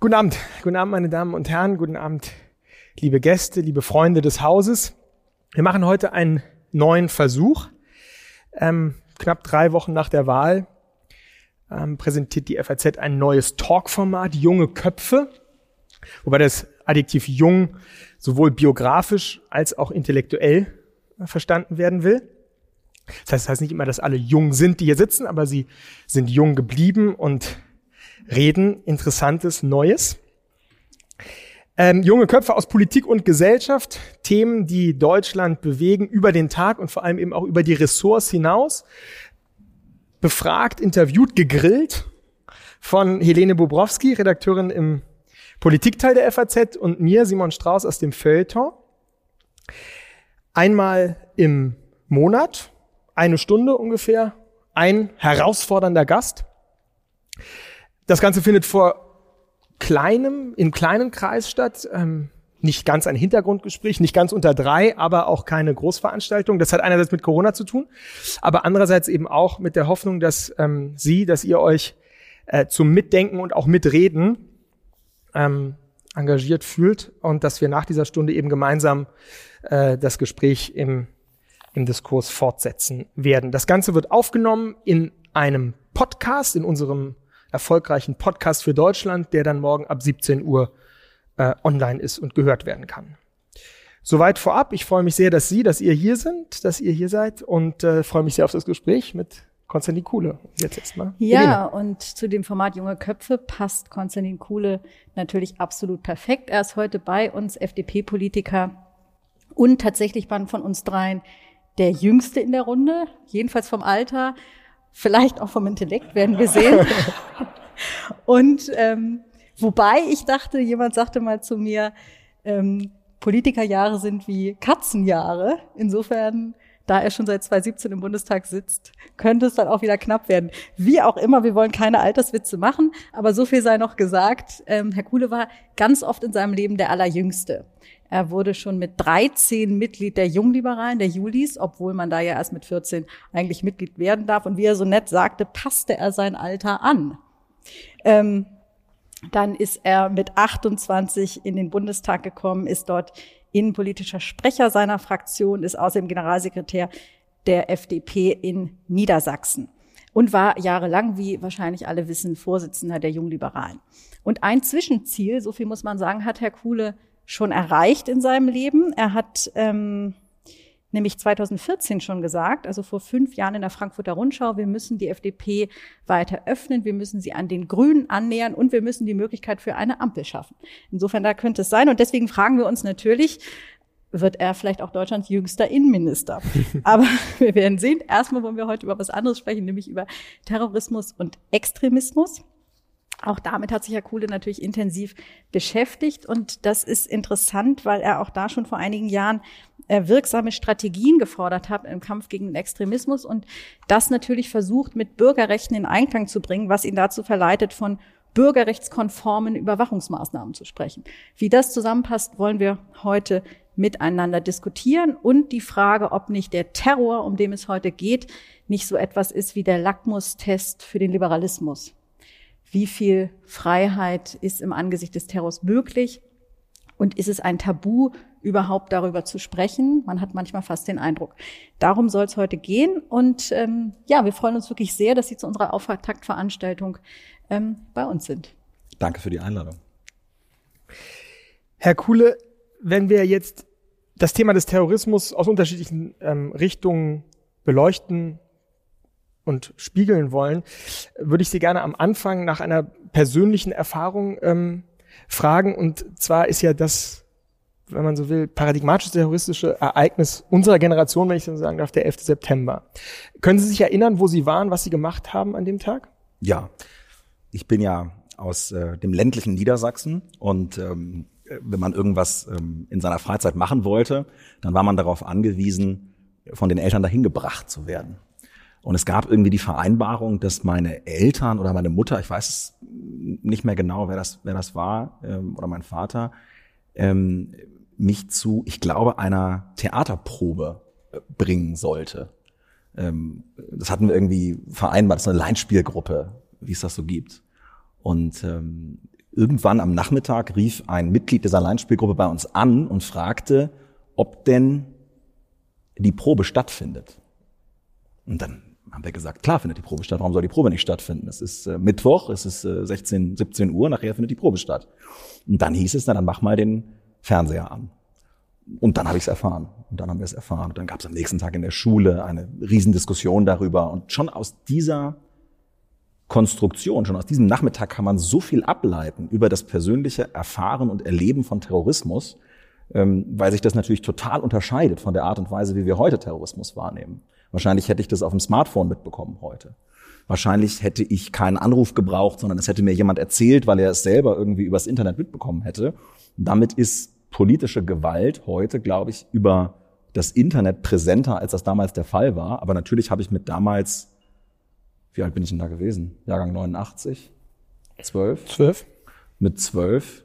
Guten Abend, guten Abend, meine Damen und Herren, guten Abend, liebe Gäste, liebe Freunde des Hauses. Wir machen heute einen neuen Versuch. Ähm, knapp drei Wochen nach der Wahl ähm, präsentiert die FAZ ein neues Talkformat, Junge Köpfe, wobei das Adjektiv jung sowohl biografisch als auch intellektuell verstanden werden will. Das heißt, das heißt nicht immer, dass alle jung sind, die hier sitzen, aber sie sind jung geblieben und reden Interessantes, Neues. Ähm, junge Köpfe aus Politik und Gesellschaft, Themen, die Deutschland bewegen über den Tag und vor allem eben auch über die Ressorts hinaus. Befragt, interviewt, gegrillt von Helene Bobrowski, Redakteurin im Politikteil der FAZ und mir, Simon Strauß aus dem Feuilleton. Einmal im Monat, eine Stunde ungefähr, ein herausfordernder Gast. Das Ganze findet vor kleinem, in kleinem Kreis statt. Ähm, nicht ganz ein Hintergrundgespräch, nicht ganz unter drei, aber auch keine Großveranstaltung. Das hat einerseits mit Corona zu tun, aber andererseits eben auch mit der Hoffnung, dass ähm, Sie, dass ihr euch äh, zum Mitdenken und auch Mitreden ähm, engagiert fühlt und dass wir nach dieser Stunde eben gemeinsam äh, das Gespräch im, im Diskurs fortsetzen werden. Das Ganze wird aufgenommen in einem Podcast, in unserem erfolgreichen Podcast für Deutschland, der dann morgen ab 17 Uhr äh, online ist und gehört werden kann. Soweit vorab. Ich freue mich sehr, dass Sie, dass ihr hier sind, dass ihr hier seid und äh, freue mich sehr auf das Gespräch mit Konstantin Kuhle. Jetzt erstmal. Ja, Helene. und zu dem Format Junge Köpfe passt Konstantin Kuhle natürlich absolut perfekt. Er ist heute bei uns, FDP-Politiker und tatsächlich waren von uns dreien der Jüngste in der Runde, jedenfalls vom Alter, vielleicht auch vom Intellekt, werden wir sehen. und ähm, wobei ich dachte, jemand sagte mal zu mir, ähm, Politikerjahre sind wie Katzenjahre. Insofern da er schon seit 2017 im Bundestag sitzt, könnte es dann auch wieder knapp werden. Wie auch immer, wir wollen keine Alterswitze machen, aber so viel sei noch gesagt. Ähm, Herr Kuhle war ganz oft in seinem Leben der Allerjüngste. Er wurde schon mit 13 Mitglied der Jungliberalen, der Julis, obwohl man da ja erst mit 14 eigentlich Mitglied werden darf. Und wie er so nett sagte, passte er sein Alter an. Ähm, dann ist er mit 28 in den Bundestag gekommen, ist dort innenpolitischer Sprecher seiner Fraktion, ist außerdem Generalsekretär der FDP in Niedersachsen und war jahrelang, wie wahrscheinlich alle wissen, Vorsitzender der Jungliberalen. Und ein Zwischenziel, so viel muss man sagen, hat Herr Kuhle schon erreicht in seinem Leben. Er hat ähm, nämlich 2014 schon gesagt, also vor fünf Jahren in der Frankfurter Rundschau, wir müssen die FDP weiter öffnen, wir müssen sie an den Grünen annähern und wir müssen die Möglichkeit für eine Ampel schaffen. Insofern da könnte es sein. Und deswegen fragen wir uns natürlich, wird er vielleicht auch Deutschlands jüngster Innenminister. Aber wir werden sehen. Erstmal wollen wir heute über was anderes sprechen, nämlich über Terrorismus und Extremismus. Auch damit hat sich Herr Kuhle natürlich intensiv beschäftigt. Und das ist interessant, weil er auch da schon vor einigen Jahren äh, wirksame Strategien gefordert hat im Kampf gegen den Extremismus und das natürlich versucht mit Bürgerrechten in Einklang zu bringen, was ihn dazu verleitet, von bürgerrechtskonformen Überwachungsmaßnahmen zu sprechen. Wie das zusammenpasst, wollen wir heute miteinander diskutieren. Und die Frage, ob nicht der Terror, um den es heute geht, nicht so etwas ist wie der Lackmustest für den Liberalismus wie viel Freiheit ist im Angesicht des Terrors möglich und ist es ein Tabu, überhaupt darüber zu sprechen? Man hat manchmal fast den Eindruck. Darum soll es heute gehen und ähm, ja, wir freuen uns wirklich sehr, dass Sie zu unserer Auftaktveranstaltung ähm, bei uns sind. Danke für die Einladung. Herr Kuhle, wenn wir jetzt das Thema des Terrorismus aus unterschiedlichen ähm, Richtungen beleuchten, und spiegeln wollen, würde ich Sie gerne am Anfang nach einer persönlichen Erfahrung ähm, fragen. Und zwar ist ja das, wenn man so will, paradigmatische terroristische Ereignis unserer Generation, wenn ich so sagen darf, der 11. September. Können Sie sich erinnern, wo Sie waren, was Sie gemacht haben an dem Tag? Ja, ich bin ja aus äh, dem ländlichen Niedersachsen und ähm, wenn man irgendwas ähm, in seiner Freizeit machen wollte, dann war man darauf angewiesen, von den Eltern dahin gebracht zu werden. Und es gab irgendwie die Vereinbarung, dass meine Eltern oder meine Mutter, ich weiß nicht mehr genau, wer das, wer das war, ähm, oder mein Vater, ähm, mich zu, ich glaube, einer Theaterprobe äh, bringen sollte. Ähm, das hatten wir irgendwie vereinbart, das ist eine Leinspielgruppe, wie es das so gibt. Und ähm, irgendwann am Nachmittag rief ein Mitglied dieser Leinspielgruppe bei uns an und fragte, ob denn die Probe stattfindet. Und dann haben wir gesagt, klar findet die Probe statt. Warum soll die Probe nicht stattfinden? Es ist äh, Mittwoch, es ist äh, 16, 17 Uhr, nachher findet die Probe statt. Und dann hieß es, na, dann mach mal den Fernseher an. Und dann habe ich es erfahren. Und dann haben wir es erfahren. Und dann gab es am nächsten Tag in der Schule eine Riesendiskussion darüber. Und schon aus dieser Konstruktion, schon aus diesem Nachmittag kann man so viel ableiten über das persönliche Erfahren und Erleben von Terrorismus, ähm, weil sich das natürlich total unterscheidet von der Art und Weise, wie wir heute Terrorismus wahrnehmen. Wahrscheinlich hätte ich das auf dem Smartphone mitbekommen heute. Wahrscheinlich hätte ich keinen Anruf gebraucht, sondern es hätte mir jemand erzählt, weil er es selber irgendwie übers Internet mitbekommen hätte. damit ist politische Gewalt heute, glaube ich, über das Internet präsenter, als das damals der Fall war. Aber natürlich habe ich mit damals, wie alt bin ich denn da gewesen? Jahrgang 89? Zwölf? Zwölf. Mit zwölf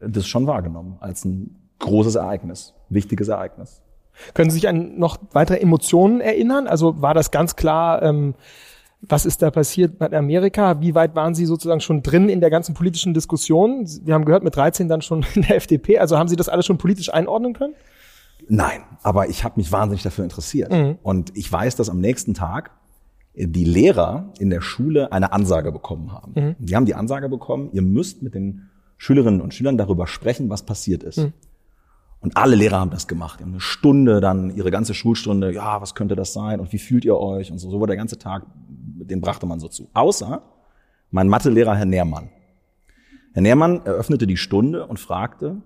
das schon wahrgenommen als ein großes Ereignis, wichtiges Ereignis. Können Sie sich an noch weitere Emotionen erinnern? Also war das ganz klar, ähm, was ist da passiert mit Amerika? Wie weit waren Sie sozusagen schon drin in der ganzen politischen Diskussion? Wir haben gehört, mit 13 dann schon in der FDP. Also haben Sie das alles schon politisch einordnen können? Nein, aber ich habe mich wahnsinnig dafür interessiert. Mhm. Und ich weiß, dass am nächsten Tag die Lehrer in der Schule eine Ansage bekommen haben. Mhm. Die haben die Ansage bekommen, ihr müsst mit den Schülerinnen und Schülern darüber sprechen, was passiert ist. Mhm. Und alle Lehrer haben das gemacht. Die haben eine Stunde dann, ihre ganze Schulstunde, ja, was könnte das sein und wie fühlt ihr euch und so. So war der ganze Tag, den brachte man so zu. Außer mein Mathelehrer, Herr Nährmann. Herr Nährmann eröffnete die Stunde und fragte,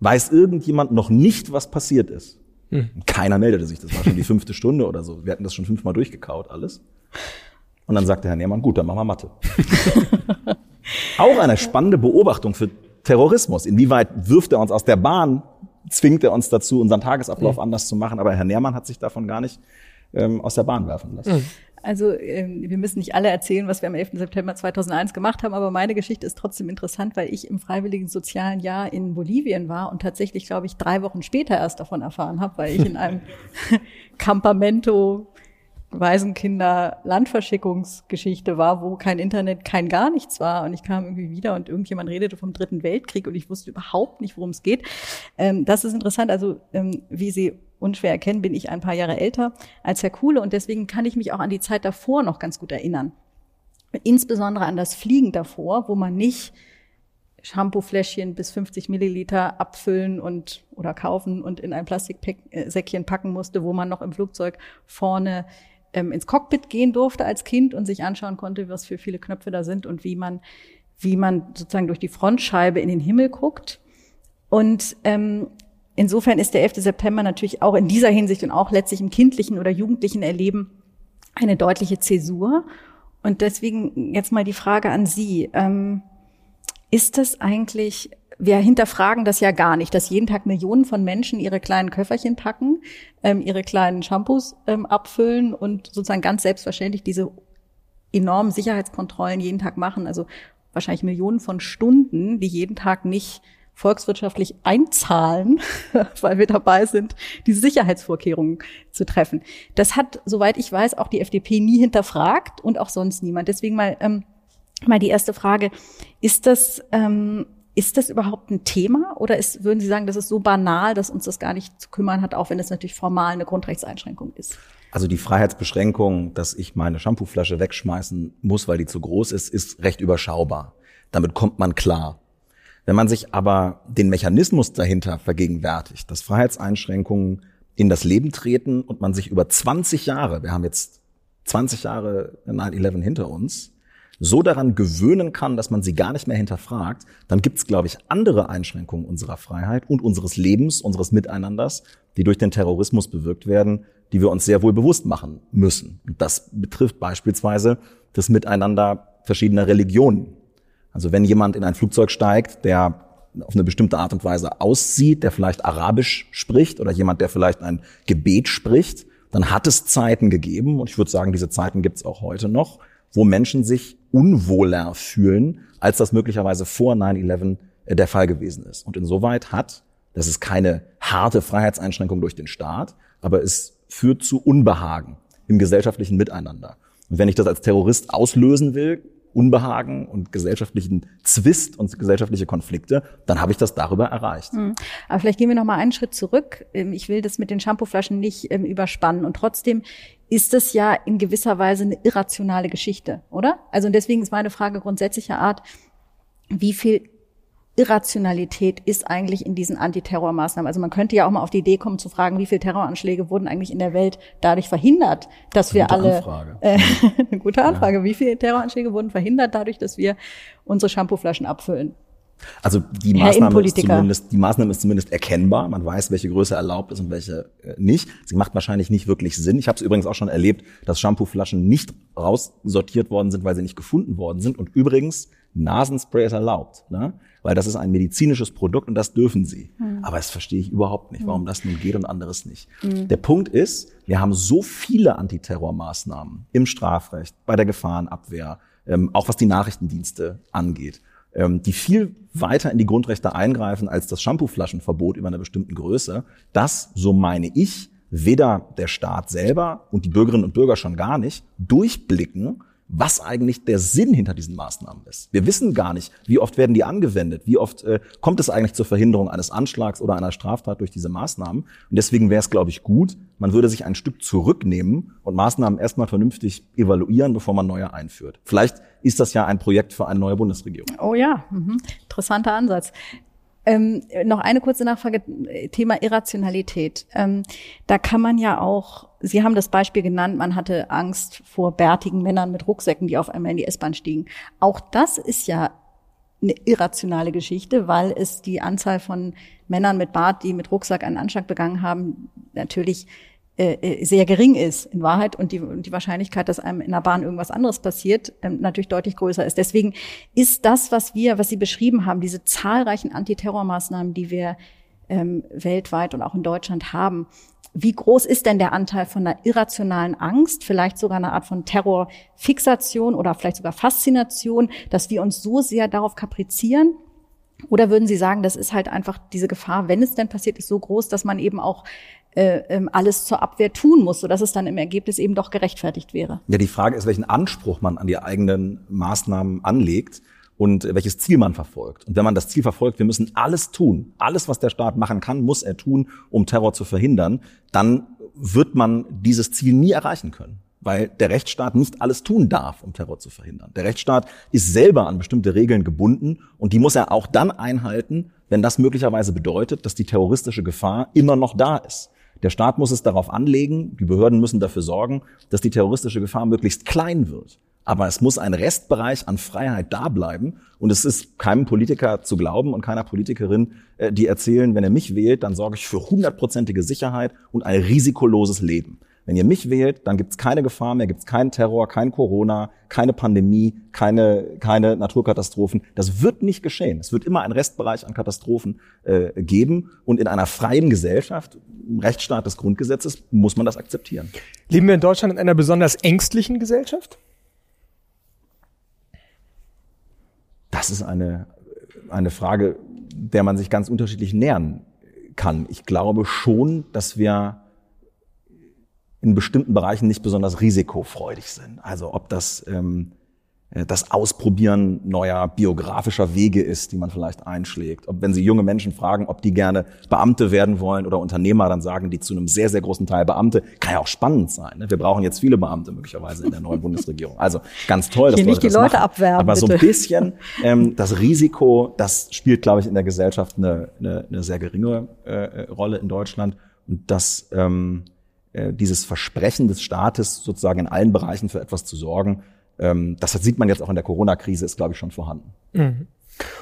weiß irgendjemand noch nicht, was passiert ist? Hm. Keiner meldete sich. Das war schon die fünfte Stunde oder so. Wir hatten das schon fünfmal durchgekaut, alles. Und dann sagte Herr Nährmann, gut, dann machen wir Mathe. Auch eine spannende Beobachtung für Terrorismus. Inwieweit wirft er uns aus der Bahn zwingt er uns dazu, unseren Tagesablauf mhm. anders zu machen. Aber Herr Nährmann hat sich davon gar nicht ähm, aus der Bahn werfen lassen. Mhm. Also ähm, wir müssen nicht alle erzählen, was wir am 11. September 2001 gemacht haben, aber meine Geschichte ist trotzdem interessant, weil ich im freiwilligen sozialen Jahr in Bolivien war und tatsächlich, glaube ich, drei Wochen später erst davon erfahren habe, weil ich in einem Campamento Waisenkinder Landverschickungsgeschichte war, wo kein Internet, kein gar nichts war. Und ich kam irgendwie wieder und irgendjemand redete vom Dritten Weltkrieg und ich wusste überhaupt nicht, worum es geht. Ähm, das ist interessant. Also, ähm, wie Sie unschwer erkennen, bin ich ein paar Jahre älter als Herr Kuhle und deswegen kann ich mich auch an die Zeit davor noch ganz gut erinnern. Insbesondere an das Fliegen davor, wo man nicht Shampoofläschchen bis 50 Milliliter abfüllen und oder kaufen und in ein Plastiksäckchen packen musste, wo man noch im Flugzeug vorne ähm, ins Cockpit gehen durfte als Kind und sich anschauen konnte, was für viele Knöpfe da sind und wie man, wie man sozusagen durch die Frontscheibe in den Himmel guckt. Und ähm, insofern ist der 11. September natürlich auch in dieser Hinsicht und auch letztlich im kindlichen oder jugendlichen Erleben eine deutliche Zäsur. Und deswegen jetzt mal die Frage an Sie. Ähm, ist das eigentlich wir hinterfragen das ja gar nicht, dass jeden Tag Millionen von Menschen ihre kleinen Köfferchen packen, ähm, ihre kleinen Shampoos ähm, abfüllen und sozusagen ganz selbstverständlich diese enormen Sicherheitskontrollen jeden Tag machen. Also wahrscheinlich Millionen von Stunden, die jeden Tag nicht volkswirtschaftlich einzahlen, weil wir dabei sind, diese Sicherheitsvorkehrungen zu treffen. Das hat, soweit ich weiß, auch die FDP nie hinterfragt und auch sonst niemand. Deswegen mal, ähm, mal die erste Frage. Ist das, ähm, ist das überhaupt ein Thema oder ist, würden Sie sagen, das ist so banal, dass uns das gar nicht zu kümmern hat, auch wenn es natürlich formal eine Grundrechtseinschränkung ist? Also die Freiheitsbeschränkung, dass ich meine Shampooflasche wegschmeißen muss, weil die zu groß ist, ist recht überschaubar. Damit kommt man klar. Wenn man sich aber den Mechanismus dahinter vergegenwärtigt, dass Freiheitseinschränkungen in das Leben treten und man sich über 20 Jahre, wir haben jetzt 20 Jahre 9-11 hinter uns, so daran gewöhnen kann, dass man sie gar nicht mehr hinterfragt, dann gibt es, glaube ich, andere Einschränkungen unserer Freiheit und unseres Lebens, unseres Miteinanders, die durch den Terrorismus bewirkt werden, die wir uns sehr wohl bewusst machen müssen. Und das betrifft beispielsweise das Miteinander verschiedener Religionen. Also wenn jemand in ein Flugzeug steigt, der auf eine bestimmte Art und Weise aussieht, der vielleicht Arabisch spricht oder jemand, der vielleicht ein Gebet spricht, dann hat es Zeiten gegeben, und ich würde sagen, diese Zeiten gibt es auch heute noch, wo Menschen sich unwohler fühlen, als das möglicherweise vor 9-11 äh, der Fall gewesen ist. Und insoweit hat, das ist keine harte Freiheitseinschränkung durch den Staat, aber es führt zu Unbehagen im gesellschaftlichen Miteinander. Und wenn ich das als Terrorist auslösen will, Unbehagen und gesellschaftlichen Zwist und gesellschaftliche Konflikte, dann habe ich das darüber erreicht. Mhm. Aber vielleicht gehen wir noch mal einen Schritt zurück. Ähm, ich will das mit den Shampooflaschen nicht ähm, überspannen und trotzdem ist es ja in gewisser Weise eine irrationale Geschichte, oder? Also deswegen ist meine Frage grundsätzlicher Art, wie viel Irrationalität ist eigentlich in diesen Antiterrormaßnahmen? Also man könnte ja auch mal auf die Idee kommen zu fragen, wie viele Terroranschläge wurden eigentlich in der Welt dadurch verhindert, dass wir alle Anfrage. Äh, eine gute Anfrage, ja. wie viele Terroranschläge wurden verhindert dadurch, dass wir unsere Shampooflaschen abfüllen? Also die Maßnahme, ist zumindest, die Maßnahme ist zumindest erkennbar. Man weiß, welche Größe erlaubt ist und welche äh, nicht. Sie macht wahrscheinlich nicht wirklich Sinn. Ich habe es übrigens auch schon erlebt, dass Shampooflaschen nicht raussortiert worden sind, weil sie nicht gefunden worden sind. Und übrigens, Nasenspray ist erlaubt, ne? Weil das ist ein medizinisches Produkt und das dürfen sie. Mhm. Aber das verstehe ich überhaupt nicht, warum das nun geht und anderes nicht. Mhm. Der Punkt ist, wir haben so viele Antiterrormaßnahmen im Strafrecht, bei der Gefahrenabwehr, ähm, auch was die Nachrichtendienste angeht ähm, die viel weiter in die Grundrechte eingreifen als das Shampooflaschenverbot über einer bestimmten Größe, dass, so meine ich, weder der Staat selber und die Bürgerinnen und Bürger schon gar nicht durchblicken, was eigentlich der Sinn hinter diesen Maßnahmen ist. Wir wissen gar nicht, wie oft werden die angewendet, wie oft äh, kommt es eigentlich zur Verhinderung eines Anschlags oder einer Straftat durch diese Maßnahmen. Und deswegen wäre es, glaube ich, gut, man würde sich ein Stück zurücknehmen und Maßnahmen erstmal vernünftig evaluieren, bevor man neue einführt. Vielleicht ist das ja ein Projekt für eine neue Bundesregierung. Oh ja, mhm. interessanter Ansatz. Ähm, noch eine kurze Nachfrage, Thema Irrationalität. Ähm, da kann man ja auch, Sie haben das Beispiel genannt, man hatte Angst vor bärtigen Männern mit Rucksäcken, die auf einmal in die S-Bahn stiegen. Auch das ist ja eine irrationale Geschichte, weil es die Anzahl von Männern mit Bart, die mit Rucksack einen Anschlag begangen haben, natürlich äh, äh, sehr gering ist in Wahrheit und die, die Wahrscheinlichkeit, dass einem in der Bahn irgendwas anderes passiert, ähm, natürlich deutlich größer ist. Deswegen ist das, was wir, was Sie beschrieben haben, diese zahlreichen Antiterrormaßnahmen, die wir ähm, weltweit und auch in Deutschland haben, wie groß ist denn der Anteil von einer irrationalen Angst, vielleicht sogar eine Art von Terrorfixation oder vielleicht sogar Faszination, dass wir uns so sehr darauf kaprizieren? Oder würden Sie sagen, das ist halt einfach diese Gefahr, wenn es denn passiert, ist so groß, dass man eben auch äh, ähm, alles zur Abwehr tun muss, sodass es dann im Ergebnis eben doch gerechtfertigt wäre. Ja, die Frage ist, welchen Anspruch man an die eigenen Maßnahmen anlegt und welches Ziel man verfolgt. Und wenn man das Ziel verfolgt, wir müssen alles tun, alles, was der Staat machen kann, muss er tun, um Terror zu verhindern, dann wird man dieses Ziel nie erreichen können weil der Rechtsstaat nicht alles tun darf, um Terror zu verhindern. Der Rechtsstaat ist selber an bestimmte Regeln gebunden und die muss er auch dann einhalten, wenn das möglicherweise bedeutet, dass die terroristische Gefahr immer noch da ist. Der Staat muss es darauf anlegen, die Behörden müssen dafür sorgen, dass die terroristische Gefahr möglichst klein wird. Aber es muss ein Restbereich an Freiheit da bleiben. Und es ist keinem Politiker zu glauben und keiner Politikerin, äh, die erzählen, wenn er mich wählt, dann sorge ich für hundertprozentige Sicherheit und ein risikoloses Leben. Wenn ihr mich wählt, dann gibt es keine Gefahr mehr, gibt es keinen Terror, kein Corona, keine Pandemie, keine, keine Naturkatastrophen. Das wird nicht geschehen. Es wird immer einen Restbereich an Katastrophen äh, geben. Und in einer freien Gesellschaft, im Rechtsstaat des Grundgesetzes, muss man das akzeptieren. Leben wir in Deutschland in einer besonders ängstlichen Gesellschaft? Das ist eine, eine Frage, der man sich ganz unterschiedlich nähern kann. Ich glaube schon, dass wir in bestimmten Bereichen nicht besonders risikofreudig sind. Also ob das ähm, äh, das Ausprobieren neuer biografischer Wege ist, die man vielleicht einschlägt. Ob wenn Sie junge Menschen fragen, ob die gerne Beamte werden wollen oder Unternehmer, dann sagen die zu einem sehr, sehr großen Teil Beamte. Kann ja auch spannend sein. Ne? Wir brauchen jetzt viele Beamte möglicherweise in der neuen Bundesregierung. Also ganz toll, dass Hier Leute nicht die Leute machen. abwerben. Aber bitte. so ein bisschen ähm, das Risiko, das spielt, glaube ich, in der Gesellschaft eine, eine, eine sehr geringe äh, Rolle in Deutschland. Und das ähm, äh, dieses Versprechen des Staates, sozusagen in allen Bereichen für etwas zu sorgen, das sieht man jetzt auch in der Corona-Krise, ist, glaube ich, schon vorhanden. Mhm.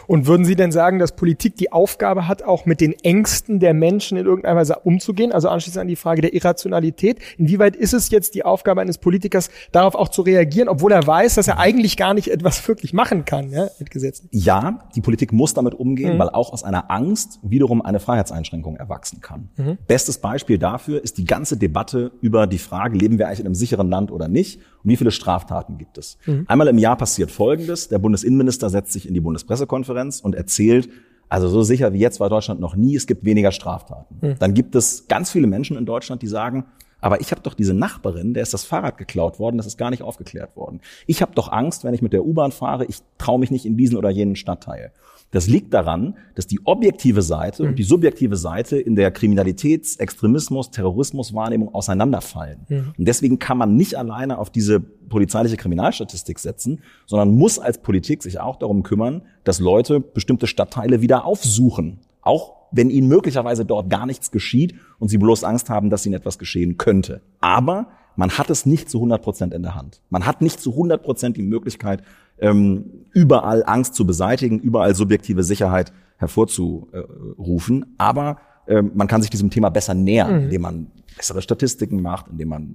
Und würden Sie denn sagen, dass Politik die Aufgabe hat, auch mit den Ängsten der Menschen in irgendeiner Weise umzugehen? Also anschließend an die Frage der Irrationalität. Inwieweit ist es jetzt die Aufgabe eines Politikers, darauf auch zu reagieren, obwohl er weiß, dass er eigentlich gar nicht etwas wirklich machen kann ja, mit Gesetzen? Ja, die Politik muss damit umgehen, mhm. weil auch aus einer Angst wiederum eine Freiheitseinschränkung erwachsen kann. Mhm. Bestes Beispiel dafür ist die ganze Debatte über die Frage, leben wir eigentlich in einem sicheren Land oder nicht? Und wie viele Straftaten gibt es? Mhm. Einmal im Jahr passiert Folgendes. Der Bundesinnenminister setzt sich in die Bundespressekonferenz und erzählt, also so sicher wie jetzt war Deutschland noch nie, es gibt weniger Straftaten. Mhm. Dann gibt es ganz viele Menschen in Deutschland, die sagen, Aber ich habe doch diese Nachbarin, der ist das Fahrrad geklaut worden, das ist gar nicht aufgeklärt worden. Ich habe doch Angst, wenn ich mit der U-Bahn fahre, ich traue mich nicht in diesen oder jenen Stadtteil. Das liegt daran, dass die objektive Seite mhm. und die subjektive Seite in der Kriminalitäts-, Extremismus-, Terrorismuswahrnehmung auseinanderfallen. Mhm. Und deswegen kann man nicht alleine auf diese polizeiliche Kriminalstatistik setzen, sondern muss als Politik sich auch darum kümmern, dass Leute bestimmte Stadtteile wieder aufsuchen. Auch wenn ihnen möglicherweise dort gar nichts geschieht und sie bloß Angst haben, dass ihnen etwas geschehen könnte. Aber man hat es nicht zu 100 Prozent in der Hand. Man hat nicht zu 100 Prozent die Möglichkeit, ähm, überall Angst zu beseitigen, überall subjektive Sicherheit hervorzurufen. Aber äh, man kann sich diesem Thema besser nähern, mhm. indem man bessere Statistiken macht, indem man,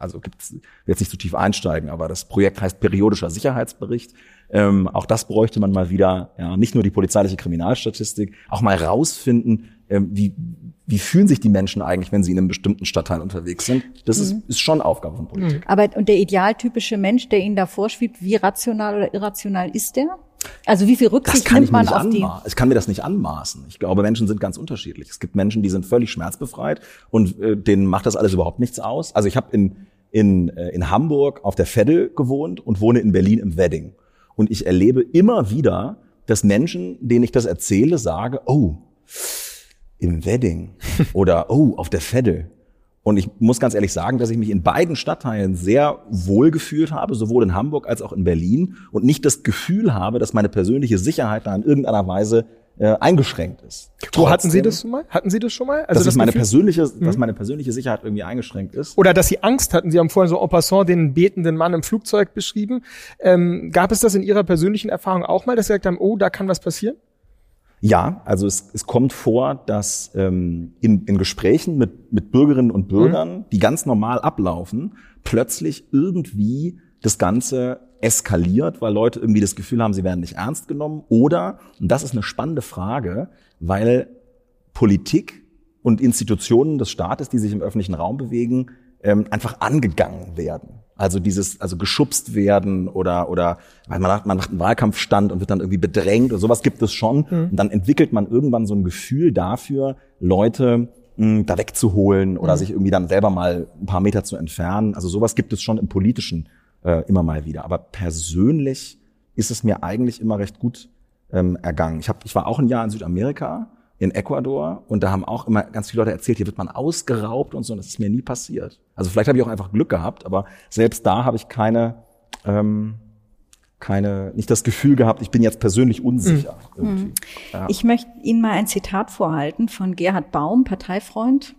also gibt's, jetzt nicht zu tief einsteigen, aber das Projekt heißt periodischer Sicherheitsbericht. Ähm, auch das bräuchte man mal wieder, ja, nicht nur die polizeiliche Kriminalstatistik, auch mal rausfinden, ähm, wie, wie fühlen sich die Menschen eigentlich, wenn sie in einem bestimmten Stadtteil unterwegs sind. Das mhm. ist, ist schon Aufgabe von Politik. Aber und der idealtypische Mensch, der Ihnen da vorschwebt, wie rational oder irrational ist der? Also wie viel Rücksicht nimmt man auf die? Ich kann mir das nicht anmaßen. Ich glaube, Menschen sind ganz unterschiedlich. Es gibt Menschen, die sind völlig schmerzbefreit und äh, denen macht das alles überhaupt nichts aus. Also ich habe in, in, äh, in Hamburg auf der Veddel gewohnt und wohne in Berlin im Wedding. Und ich erlebe immer wieder, dass Menschen, denen ich das erzähle, sage, oh, im Wedding oder oh, auf der Veddel. Und ich muss ganz ehrlich sagen, dass ich mich in beiden Stadtteilen sehr wohl gefühlt habe, sowohl in Hamburg als auch in Berlin und nicht das Gefühl habe, dass meine persönliche Sicherheit da in irgendeiner Weise äh, eingeschränkt ist. Wo hatten Sie das schon mal? Hatten Sie das schon mal? Also dass das meine Gefühl? persönliche, mhm. dass meine persönliche Sicherheit irgendwie eingeschränkt ist. Oder dass Sie Angst hatten. Sie haben vorhin so en passant den betenden Mann im Flugzeug beschrieben. Ähm, gab es das in Ihrer persönlichen Erfahrung auch mal, dass Sie gesagt haben, oh, da kann was passieren? Ja, also es, es kommt vor, dass ähm, in, in Gesprächen mit, mit Bürgerinnen und Bürgern, mhm. die ganz normal ablaufen, plötzlich irgendwie das Ganze eskaliert, weil Leute irgendwie das Gefühl haben, sie werden nicht ernst genommen. Oder, und das ist eine spannende Frage, weil Politik und Institutionen des Staates, die sich im öffentlichen Raum bewegen, ähm, einfach angegangen werden. Also dieses, also geschubst werden oder oder weil man macht, man macht einen Wahlkampfstand und wird dann irgendwie bedrängt und sowas gibt es schon. Mhm. Und dann entwickelt man irgendwann so ein Gefühl dafür, Leute mh, hm, da wegzuholen oder mhm. sich irgendwie dann selber mal ein paar Meter zu entfernen. Also sowas gibt es schon im politischen äh, immer mal wieder. Aber persönlich ist es mir eigentlich immer recht gut ähm, ergangen. Ich, hab, ich war auch ein Jahr in Südamerika, in Ecuador, und da haben auch immer ganz viele Leute erzählt, hier wird man ausgeraubt und so, und das ist mir nie passiert. Also vielleicht habe ich auch einfach Glück gehabt, aber selbst da habe ich keine, ähm, keine, nicht das Gefühl gehabt, ich bin jetzt persönlich unsicher. Mhm. Ja. Ich möchte Ihnen mal ein Zitat vorhalten von Gerhard Baum, Parteifreund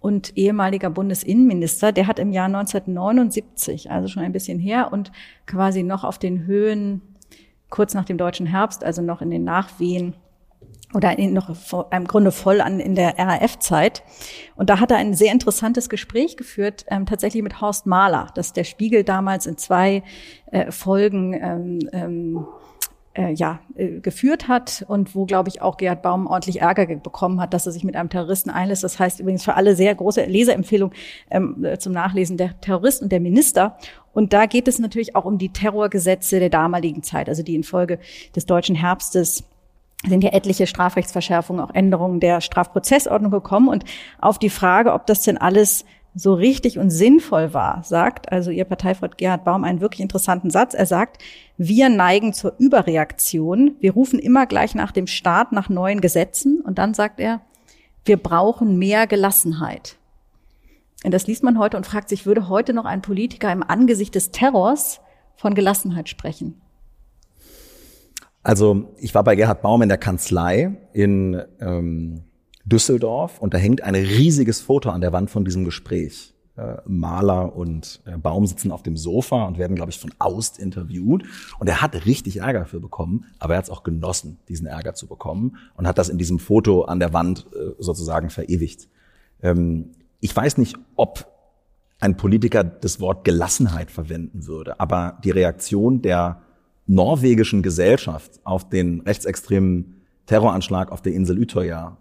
und ehemaliger Bundesinnenminister, der hat im Jahr 1979, also schon ein bisschen her und quasi noch auf den Höhen kurz nach dem deutschen Herbst, also noch in den Nachwehen oder in, noch im Grunde voll an in der RAF-Zeit. Und da hat er ein sehr interessantes Gespräch geführt, ähm, tatsächlich mit Horst Mahler, das der Spiegel damals in zwei äh, Folgen ähm, ähm, äh, ja, äh, geführt hat und wo, glaube ich, auch Gerhard Baum ordentlich Ärger bekommen hat, dass er sich mit einem Terroristen einlässt. Das heißt übrigens für alle sehr große Leserempfehlung ähm, äh, zum Nachlesen der Terrorist und der Minister. Und da geht es natürlich auch um die Terrorgesetze der damaligen Zeit, also die infolge des deutschen Herbstes sind ja etliche Strafrechtsverschärfungen, auch Änderungen der Strafprozessordnung gekommen. Und auf die Frage, ob das denn alles so richtig und sinnvoll war, sagt also Ihr Parteifreund Gerhard Baum einen wirklich interessanten Satz. Er sagt, wir neigen zur Überreaktion. Wir rufen immer gleich nach dem Staat nach neuen Gesetzen. Und dann sagt er, wir brauchen mehr Gelassenheit. Und das liest man heute und fragt sich, würde heute noch ein Politiker im Angesicht des Terrors von Gelassenheit sprechen? Also ich war bei Gerhard Baum in der Kanzlei in ähm, Düsseldorf und da hängt ein riesiges Foto an der Wand von diesem Gespräch. Äh, Maler und äh, Baum sitzen auf dem Sofa und werden, glaube ich, von Aust interviewt. Und er hat richtig Ärger dafür bekommen, aber er hat es auch genossen, diesen Ärger zu bekommen und hat das in diesem Foto an der Wand äh, sozusagen verewigt. Ähm, ich weiß nicht, ob ein Politiker das Wort Gelassenheit verwenden würde, aber die Reaktion der norwegischen Gesellschaft auf den rechtsextremen Terroranschlag auf der Insel Utøya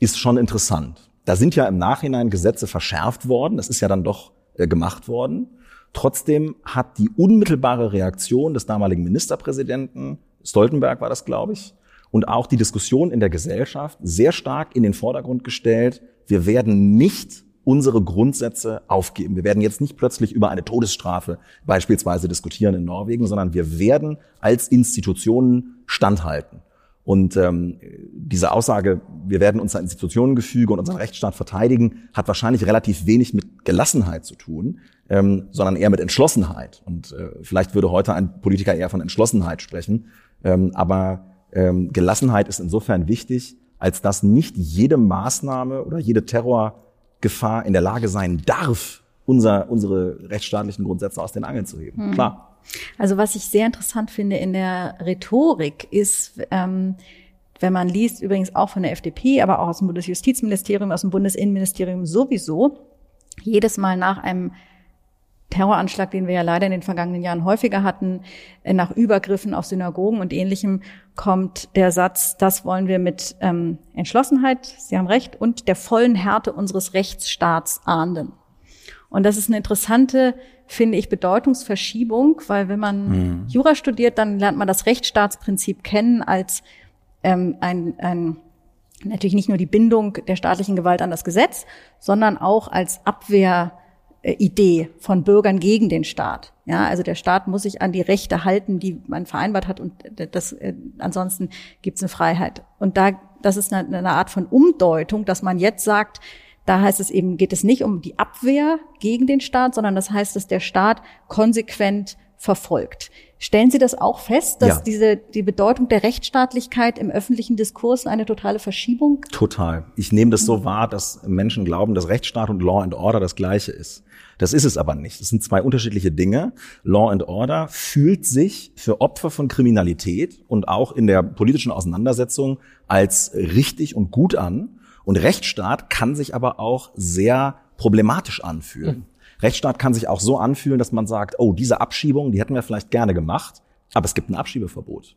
ist schon interessant. Da sind ja im Nachhinein Gesetze verschärft worden. Das ist ja dann doch äh, gemacht worden. Trotzdem hat die unmittelbare Reaktion des damaligen Ministerpräsidenten, Stoltenberg war das, glaube ich, und auch die Diskussion in der Gesellschaft sehr stark in den Vordergrund gestellt. Wir werden nicht unsere Grundsätze aufgeben. Wir werden jetzt nicht plötzlich über eine Todesstrafe beispielsweise diskutieren in Norwegen, sondern wir werden als Institutionen standhalten. Und ähm, diese Aussage, wir werden unser Institutionengefüge und unseren Rechtsstaat verteidigen, hat wahrscheinlich relativ wenig mit Gelassenheit zu tun, ähm, sondern eher mit Entschlossenheit. Und äh, vielleicht würde heute ein Politiker eher von Entschlossenheit sprechen. Ähm, aber ähm, Gelassenheit ist insofern wichtig, als dass nicht jede Maßnahme oder jede Terrorgefahr in der Lage sein darf, unser, unsere rechtsstaatlichen Grundsätze aus den Angeln zu heben. Hm. Klar. Also was ich sehr interessant finde in der Rhetorik ist, ähm, wenn man liest, übrigens auch von der FDP, aber auch aus dem Bundesjustizministerium, aus dem Bundesinnenministerium sowieso, jedes Mal nach einem Terroranschlag, den wir ja leider in den vergangenen Jahren häufiger hatten, äh, nach Übergriffen auf Synagogen und ähnlichem, kommt der Satz, das wollen wir mit ähm, Entschlossenheit, Sie haben recht, und der vollen Härte unseres Rechtsstaats ahnden. Und das ist eine interessante finde ich, Bedeutungsverschiebung, weil wenn man mhm. Jura studiert, dann lernt man das Rechtsstaatsprinzip kennen als ähm, ein, ein natürlich nicht nur die Bindung der staatlichen Gewalt an das Gesetz, sondern auch als Abwehridee von Bürgern gegen den Staat. Ja, also der Staat muss sich an die Rechte halten, die man vereinbart hat, und das äh, ansonsten gibt es eine Freiheit. Und da, das ist eine, eine Art von Umdeutung, dass man jetzt sagt, da heißt es eben, geht es nicht um die Abwehr gegen den Staat, sondern das heißt, dass der Staat konsequent verfolgt. Stellen Sie das auch fest, dass ja. diese, die Bedeutung der Rechtsstaatlichkeit im öffentlichen Diskurs eine totale Verschiebung? Total. Ich nehme das so wahr, dass Menschen glauben, dass Rechtsstaat und Law and Order das Gleiche ist. Das ist es aber nicht. Das sind zwei unterschiedliche Dinge. Law and Order fühlt sich für Opfer von Kriminalität und auch in der politischen Auseinandersetzung als richtig und gut an. Und Rechtsstaat kann sich aber auch sehr problematisch anfühlen. Mhm. Rechtsstaat kann sich auch so anfühlen, dass man sagt, oh, diese Abschiebung, die hätten wir vielleicht gerne gemacht, aber es gibt ein Abschiebeverbot,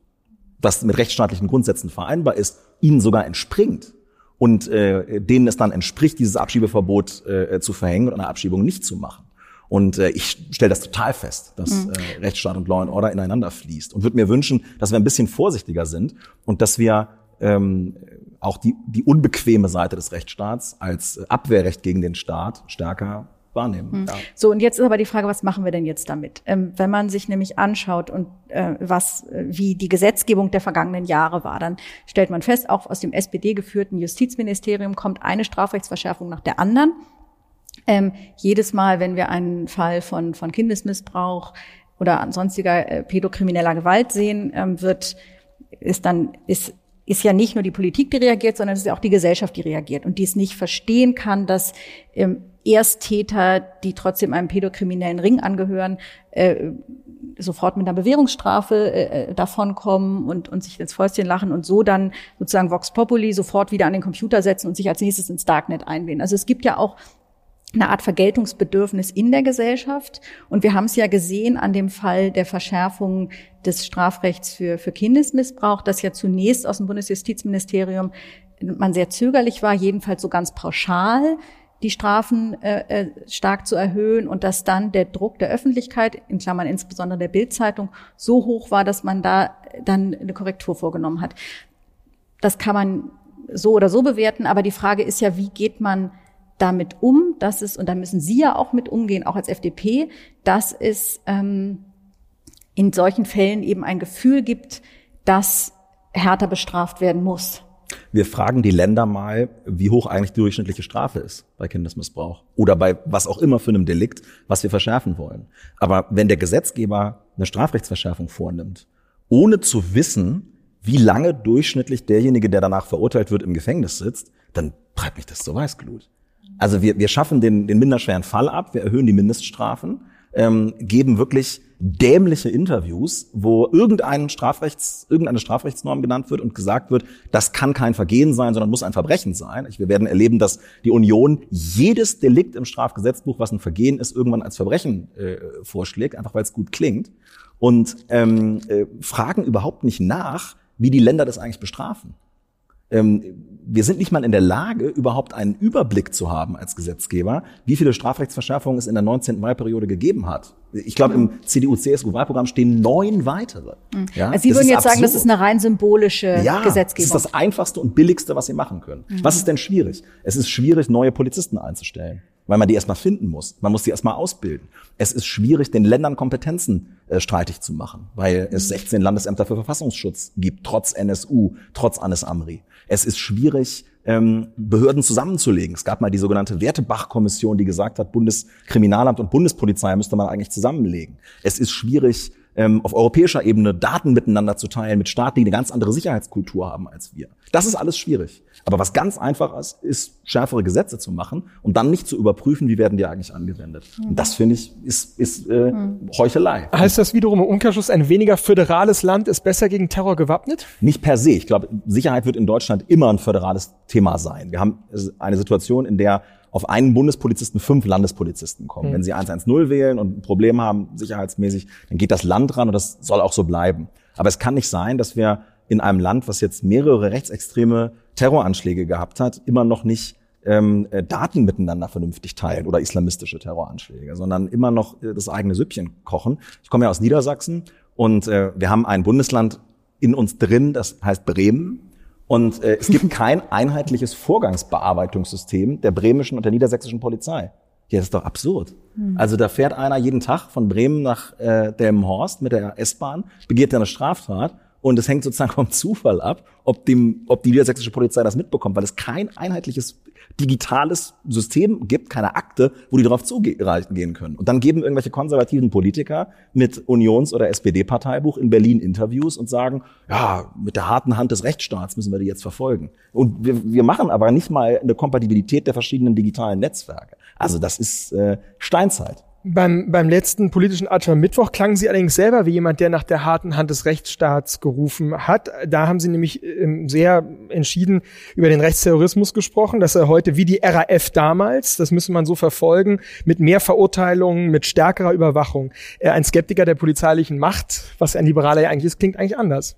was mit rechtsstaatlichen Grundsätzen vereinbar ist, ihnen sogar entspringt und äh, denen es dann entspricht, dieses Abschiebeverbot äh, zu verhängen und eine Abschiebung nicht zu machen. Und äh, ich stelle das total fest, dass mhm. äh, Rechtsstaat und Law and Order ineinander fließt und würde mir wünschen, dass wir ein bisschen vorsichtiger sind und dass wir ähm, auch die, die unbequeme Seite des Rechtsstaats als Abwehrrecht gegen den Staat stärker wahrnehmen. Hm. Ja. So, und jetzt ist aber die Frage, was machen wir denn jetzt damit? Ähm, wenn man sich nämlich anschaut und äh, was, äh, wie die Gesetzgebung der vergangenen Jahre war, dann stellt man fest, auch aus dem SPD geführten Justizministerium kommt eine Strafrechtsverschärfung nach der anderen. Ähm, jedes Mal, wenn wir einen Fall von, von Kindesmissbrauch oder ansonstiger äh, pädokrimineller Gewalt sehen, ähm, wird ist dann ist ist ja nicht nur die Politik, die reagiert, sondern es ist ja auch die Gesellschaft, die reagiert und die es nicht verstehen kann, dass ähm, Ersttäter, die trotzdem einem pädokriminellen Ring angehören, äh, sofort mit einer Bewährungsstrafe äh, äh, davonkommen und, und sich ins Fäustchen lachen und so dann sozusagen Vox Populi sofort wieder an den Computer setzen und sich als nächstes ins Darknet einwählen. Also es gibt ja auch eine Art Vergeltungsbedürfnis in der Gesellschaft. Und wir haben es ja gesehen an dem Fall der Verschärfung des Strafrechts für, für Kindesmissbrauch, dass ja zunächst aus dem Bundesjustizministerium man sehr zögerlich war, jedenfalls so ganz pauschal die Strafen äh, äh, stark zu erhöhen und dass dann der Druck der Öffentlichkeit, in Klammern insbesondere der Bildzeitung, so hoch war, dass man da dann eine Korrektur vorgenommen hat. Das kann man so oder so bewerten, aber die Frage ist ja, wie geht man damit um, dass es, und da müssen Sie ja auch mit umgehen, auch als FDP, dass es ähm, in solchen Fällen eben ein Gefühl gibt, dass härter bestraft werden muss. Wir fragen die Länder mal, wie hoch eigentlich die durchschnittliche Strafe ist bei Kindesmissbrauch oder bei was auch immer für einem Delikt, was wir verschärfen wollen. Aber wenn der Gesetzgeber eine Strafrechtsverschärfung vornimmt, ohne zu wissen, wie lange durchschnittlich derjenige, der danach verurteilt wird, im Gefängnis sitzt, dann treibt mich das zur Weißglut. Also wir, wir schaffen den, den minderschweren Fall ab, wir erhöhen die Mindeststrafen, ähm, geben wirklich dämliche Interviews, wo irgendein Strafrechts, irgendeine Strafrechtsnorm genannt wird und gesagt wird, das kann kein Vergehen sein, sondern muss ein Verbrechen sein. Wir werden erleben, dass die Union jedes Delikt im Strafgesetzbuch, was ein Vergehen ist, irgendwann als Verbrechen äh, vorschlägt, einfach weil es gut klingt. Und ähm, äh, fragen überhaupt nicht nach, wie die Länder das eigentlich bestrafen. Ähm, wir sind nicht mal in der Lage, überhaupt einen Überblick zu haben als Gesetzgeber, wie viele Strafrechtsverschärfungen es in der 19. Wahlperiode gegeben hat. Ich glaube, im CDU-CSU-Wahlprogramm stehen neun weitere. Mhm. Ja, also Sie würden jetzt absurd. sagen, das ist eine rein symbolische ja, Gesetzgebung. Das ist das Einfachste und Billigste, was Sie machen können. Mhm. Was ist denn schwierig? Es ist schwierig, neue Polizisten einzustellen. Weil man die erstmal finden muss. Man muss die erstmal ausbilden. Es ist schwierig, den Ländern Kompetenzen äh, streitig zu machen, weil es 16 Landesämter für Verfassungsschutz gibt, trotz NSU, trotz Anis Amri. Es ist schwierig, ähm, Behörden zusammenzulegen. Es gab mal die sogenannte Wertebach-Kommission, die gesagt hat, Bundeskriminalamt und Bundespolizei müsste man eigentlich zusammenlegen. Es ist schwierig, ähm, auf europäischer Ebene Daten miteinander zu teilen mit Staaten, die eine ganz andere Sicherheitskultur haben als wir. Das ist alles schwierig. Aber was ganz einfach ist, ist schärfere Gesetze zu machen und dann nicht zu überprüfen, wie werden die eigentlich angewendet. Und das finde ich ist, ist äh, Heuchelei. Heißt das wiederum im Umkehrschluss, ein weniger föderales Land ist besser gegen Terror gewappnet? Nicht per se. Ich glaube, Sicherheit wird in Deutschland immer ein föderales Thema sein. Wir haben eine Situation, in der auf einen Bundespolizisten fünf Landespolizisten kommen. Mhm. Wenn sie 110 wählen und ein Problem haben, sicherheitsmäßig, dann geht das Land ran und das soll auch so bleiben. Aber es kann nicht sein, dass wir in einem Land, was jetzt mehrere rechtsextreme Terroranschläge gehabt hat, immer noch nicht ähm, äh, Daten miteinander vernünftig teilen oder islamistische Terroranschläge, sondern immer noch äh, das eigene Süppchen kochen. Ich komme ja aus Niedersachsen und äh, wir haben ein Bundesland in uns drin, das heißt Bremen. Und äh, es gibt kein einheitliches Vorgangsbearbeitungssystem der bremischen und der niedersächsischen Polizei. Ja, das ist doch absurd. Mhm. Also da fährt einer jeden Tag von Bremen nach äh, Delmenhorst mit der S-Bahn, begeht eine Straftat und es hängt sozusagen vom Zufall ab, ob, dem, ob die niedersächsische Polizei das mitbekommt, weil es kein einheitliches digitales System gibt, keine Akte, wo die darauf zugehen können. Und dann geben irgendwelche konservativen Politiker mit Unions- oder SPD-Parteibuch in Berlin Interviews und sagen, ja, mit der harten Hand des Rechtsstaats müssen wir die jetzt verfolgen. Und wir, wir machen aber nicht mal eine Kompatibilität der verschiedenen digitalen Netzwerke. Also das ist äh, Steinzeit. Beim, beim letzten politischen Atem Mittwoch klangen Sie allerdings selber wie jemand, der nach der harten Hand des Rechtsstaats gerufen hat. Da haben Sie nämlich ähm, sehr entschieden über den Rechtsterrorismus gesprochen, dass er heute wie die RAF damals, das müssen man so verfolgen, mit mehr Verurteilungen, mit stärkerer Überwachung. Äh, ein Skeptiker der polizeilichen Macht, was ein Liberaler ja eigentlich ist, klingt eigentlich anders.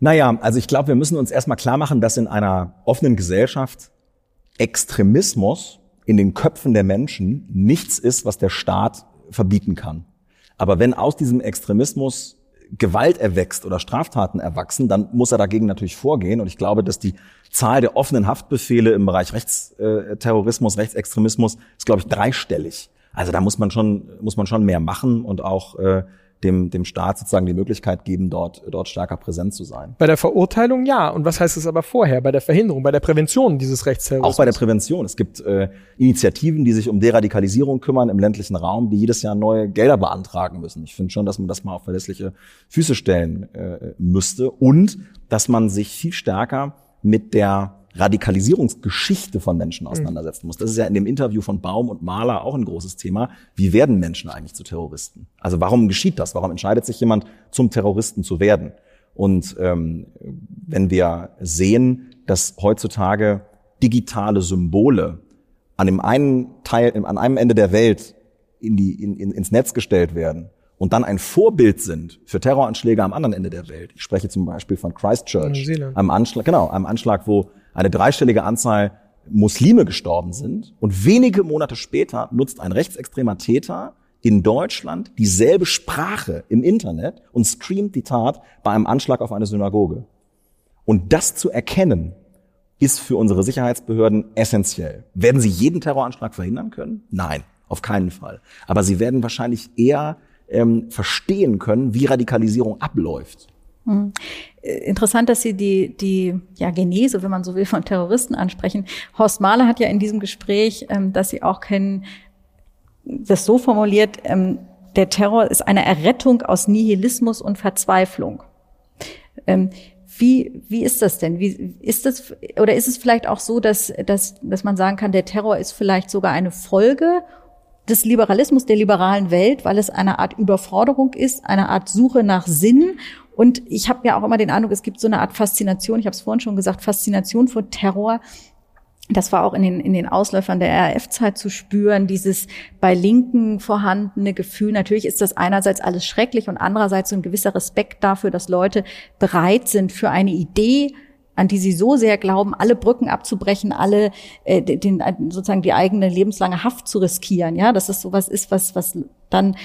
Naja, also ich glaube, wir müssen uns erstmal klar machen, dass in einer offenen Gesellschaft Extremismus in den Köpfen der Menschen nichts ist, was der Staat verbieten kann. Aber wenn aus diesem Extremismus Gewalt erwächst oder Straftaten erwachsen, dann muss er dagegen natürlich vorgehen. Und ich glaube, dass die Zahl der offenen Haftbefehle im Bereich Rechtsterrorismus, Rechtsextremismus ist, glaube ich, dreistellig. Also da muss man schon, muss man schon mehr machen und auch äh, dem, dem Staat sozusagen die Möglichkeit geben, dort, dort stärker präsent zu sein. Bei der Verurteilung ja. Und was heißt es aber vorher? Bei der Verhinderung, bei der Prävention dieses Rechtsterrorismus? Auch bei der Prävention. Es gibt äh, Initiativen, die sich um Deradikalisierung kümmern im ländlichen Raum, die jedes Jahr neue Gelder beantragen müssen. Ich finde schon, dass man das mal auf verlässliche Füße stellen äh, müsste und dass man sich viel stärker mit der Radikalisierungsgeschichte von Menschen auseinandersetzen muss. Das ist ja in dem Interview von Baum und Mahler auch ein großes Thema. Wie werden Menschen eigentlich zu Terroristen? Also warum geschieht das? Warum entscheidet sich jemand, zum Terroristen zu werden? Und ähm, wenn wir sehen, dass heutzutage digitale Symbole an dem einen Teil, an einem Ende der Welt in die, in, in, ins Netz gestellt werden und dann ein Vorbild sind für Terroranschläge am anderen Ende der Welt. Ich spreche zum Beispiel von Christchurch, einem Anschlag, genau, einem Anschlag, wo eine dreistellige Anzahl Muslime gestorben sind. Und wenige Monate später nutzt ein rechtsextremer Täter in Deutschland dieselbe Sprache im Internet und streamt die Tat bei einem Anschlag auf eine Synagoge. Und das zu erkennen, ist für unsere Sicherheitsbehörden essentiell. Werden sie jeden Terroranschlag verhindern können? Nein, auf keinen Fall. Aber sie werden wahrscheinlich eher ähm, verstehen können, wie Radikalisierung abläuft. Interessant, dass Sie die, die ja, Genese, wenn man so will, von Terroristen ansprechen. Horst Mahler hat ja in diesem Gespräch, ähm, dass Sie auch kennen, das so formuliert, ähm, der Terror ist eine Errettung aus Nihilismus und Verzweiflung. Ähm, wie, wie ist das denn? Wie ist das, oder ist es vielleicht auch so, dass, dass, dass man sagen kann, der Terror ist vielleicht sogar eine Folge des Liberalismus der liberalen Welt, weil es eine Art Überforderung ist, eine Art Suche nach Sinn und ich habe ja auch immer den Eindruck, es gibt so eine Art Faszination, ich habe es vorhin schon gesagt, Faszination vor Terror. Das war auch in den, in den Ausläufern der RAF-Zeit zu spüren, dieses bei Linken vorhandene Gefühl. Natürlich ist das einerseits alles schrecklich und andererseits so ein gewisser Respekt dafür, dass Leute bereit sind, für eine Idee an die sie so sehr glauben, alle Brücken abzubrechen, alle äh, den, sozusagen die eigene lebenslange Haft zu riskieren. Ja, dass es sowas ist, was was dann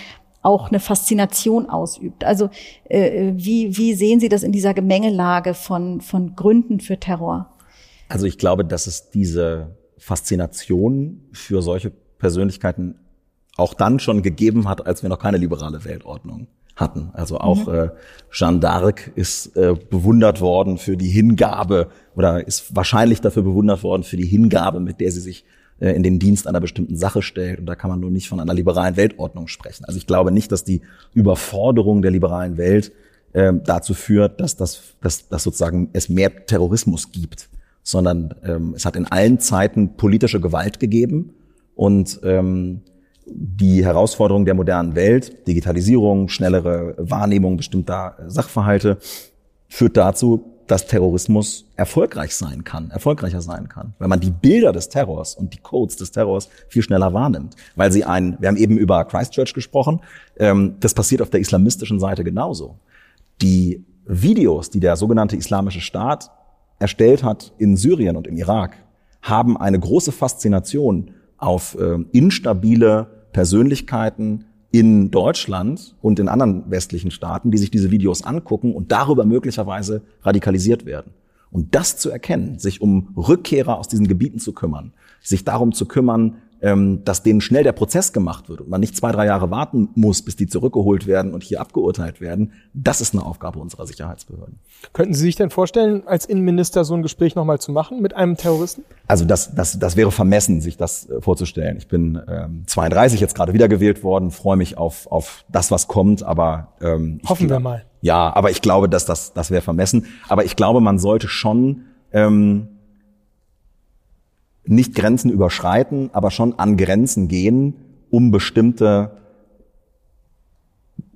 auch eine Faszination ausübt. Also äh, wie, wie sehen Sie das in dieser Gemengelage von, von Gründen für Terror? Also ich glaube, dass es diese Faszination für solche Persönlichkeiten auch dann schon gegeben hat, als wir noch keine liberale Weltordnung hatten. Also auch mhm. äh, Jeanne d'Arc ist äh, bewundert worden für die Hingabe oder ist wahrscheinlich dafür bewundert worden für die Hingabe, mit der sie sich äh, in den Dienst einer bestimmten Sache stellt. Und da kann man nur nicht von einer liberalen Weltordnung sprechen. Also ich glaube nicht, dass die Überforderung der liberalen Welt äh, dazu führt, dass, das, dass, dass sozusagen es mehr Terrorismus gibt, sondern ähm, es hat in allen Zeiten politische Gewalt gegeben und ähm, die Herausforderung der modernen Welt, Digitalisierung, schnellere Wahrnehmung bestimmter Sachverhalte, führt dazu, dass Terrorismus erfolgreich sein kann, erfolgreicher sein kann, weil man die Bilder des Terrors und die Codes des Terrors viel schneller wahrnimmt, weil sie ein, wir haben eben über Christchurch gesprochen, ähm, das passiert auf der islamistischen Seite genauso. Die Videos, die der sogenannte Islamische Staat erstellt hat in Syrien und im Irak, haben eine große Faszination auf äh, instabile Persönlichkeiten in Deutschland und in anderen westlichen Staaten, die sich diese Videos angucken und darüber möglicherweise radikalisiert werden. Und das zu erkennen, sich um Rückkehrer aus diesen Gebieten zu kümmern, sich darum zu kümmern, ähm, dass denen schnell der Prozess gemacht wird und man nicht zwei, drei Jahre warten muss, bis die zurückgeholt werden und hier abgeurteilt werden, das ist eine Aufgabe unserer Sicherheitsbehörden. Könnten Sie sich denn vorstellen, als Innenminister so ein Gespräch nochmal zu machen mit einem Terroristen? Also das, das, das wäre vermessen, sich das äh, vorzustellen. Ich bin ähm, 32 jetzt gerade wiedergewählt worden, freue mich auf, auf das, was kommt, aber ähm, hoffen wir mal. Ja, aber ich glaube, dass das, das wäre vermessen. Aber ich glaube, man sollte schon ähm, nicht Grenzen überschreiten, aber schon an Grenzen gehen, um bestimmte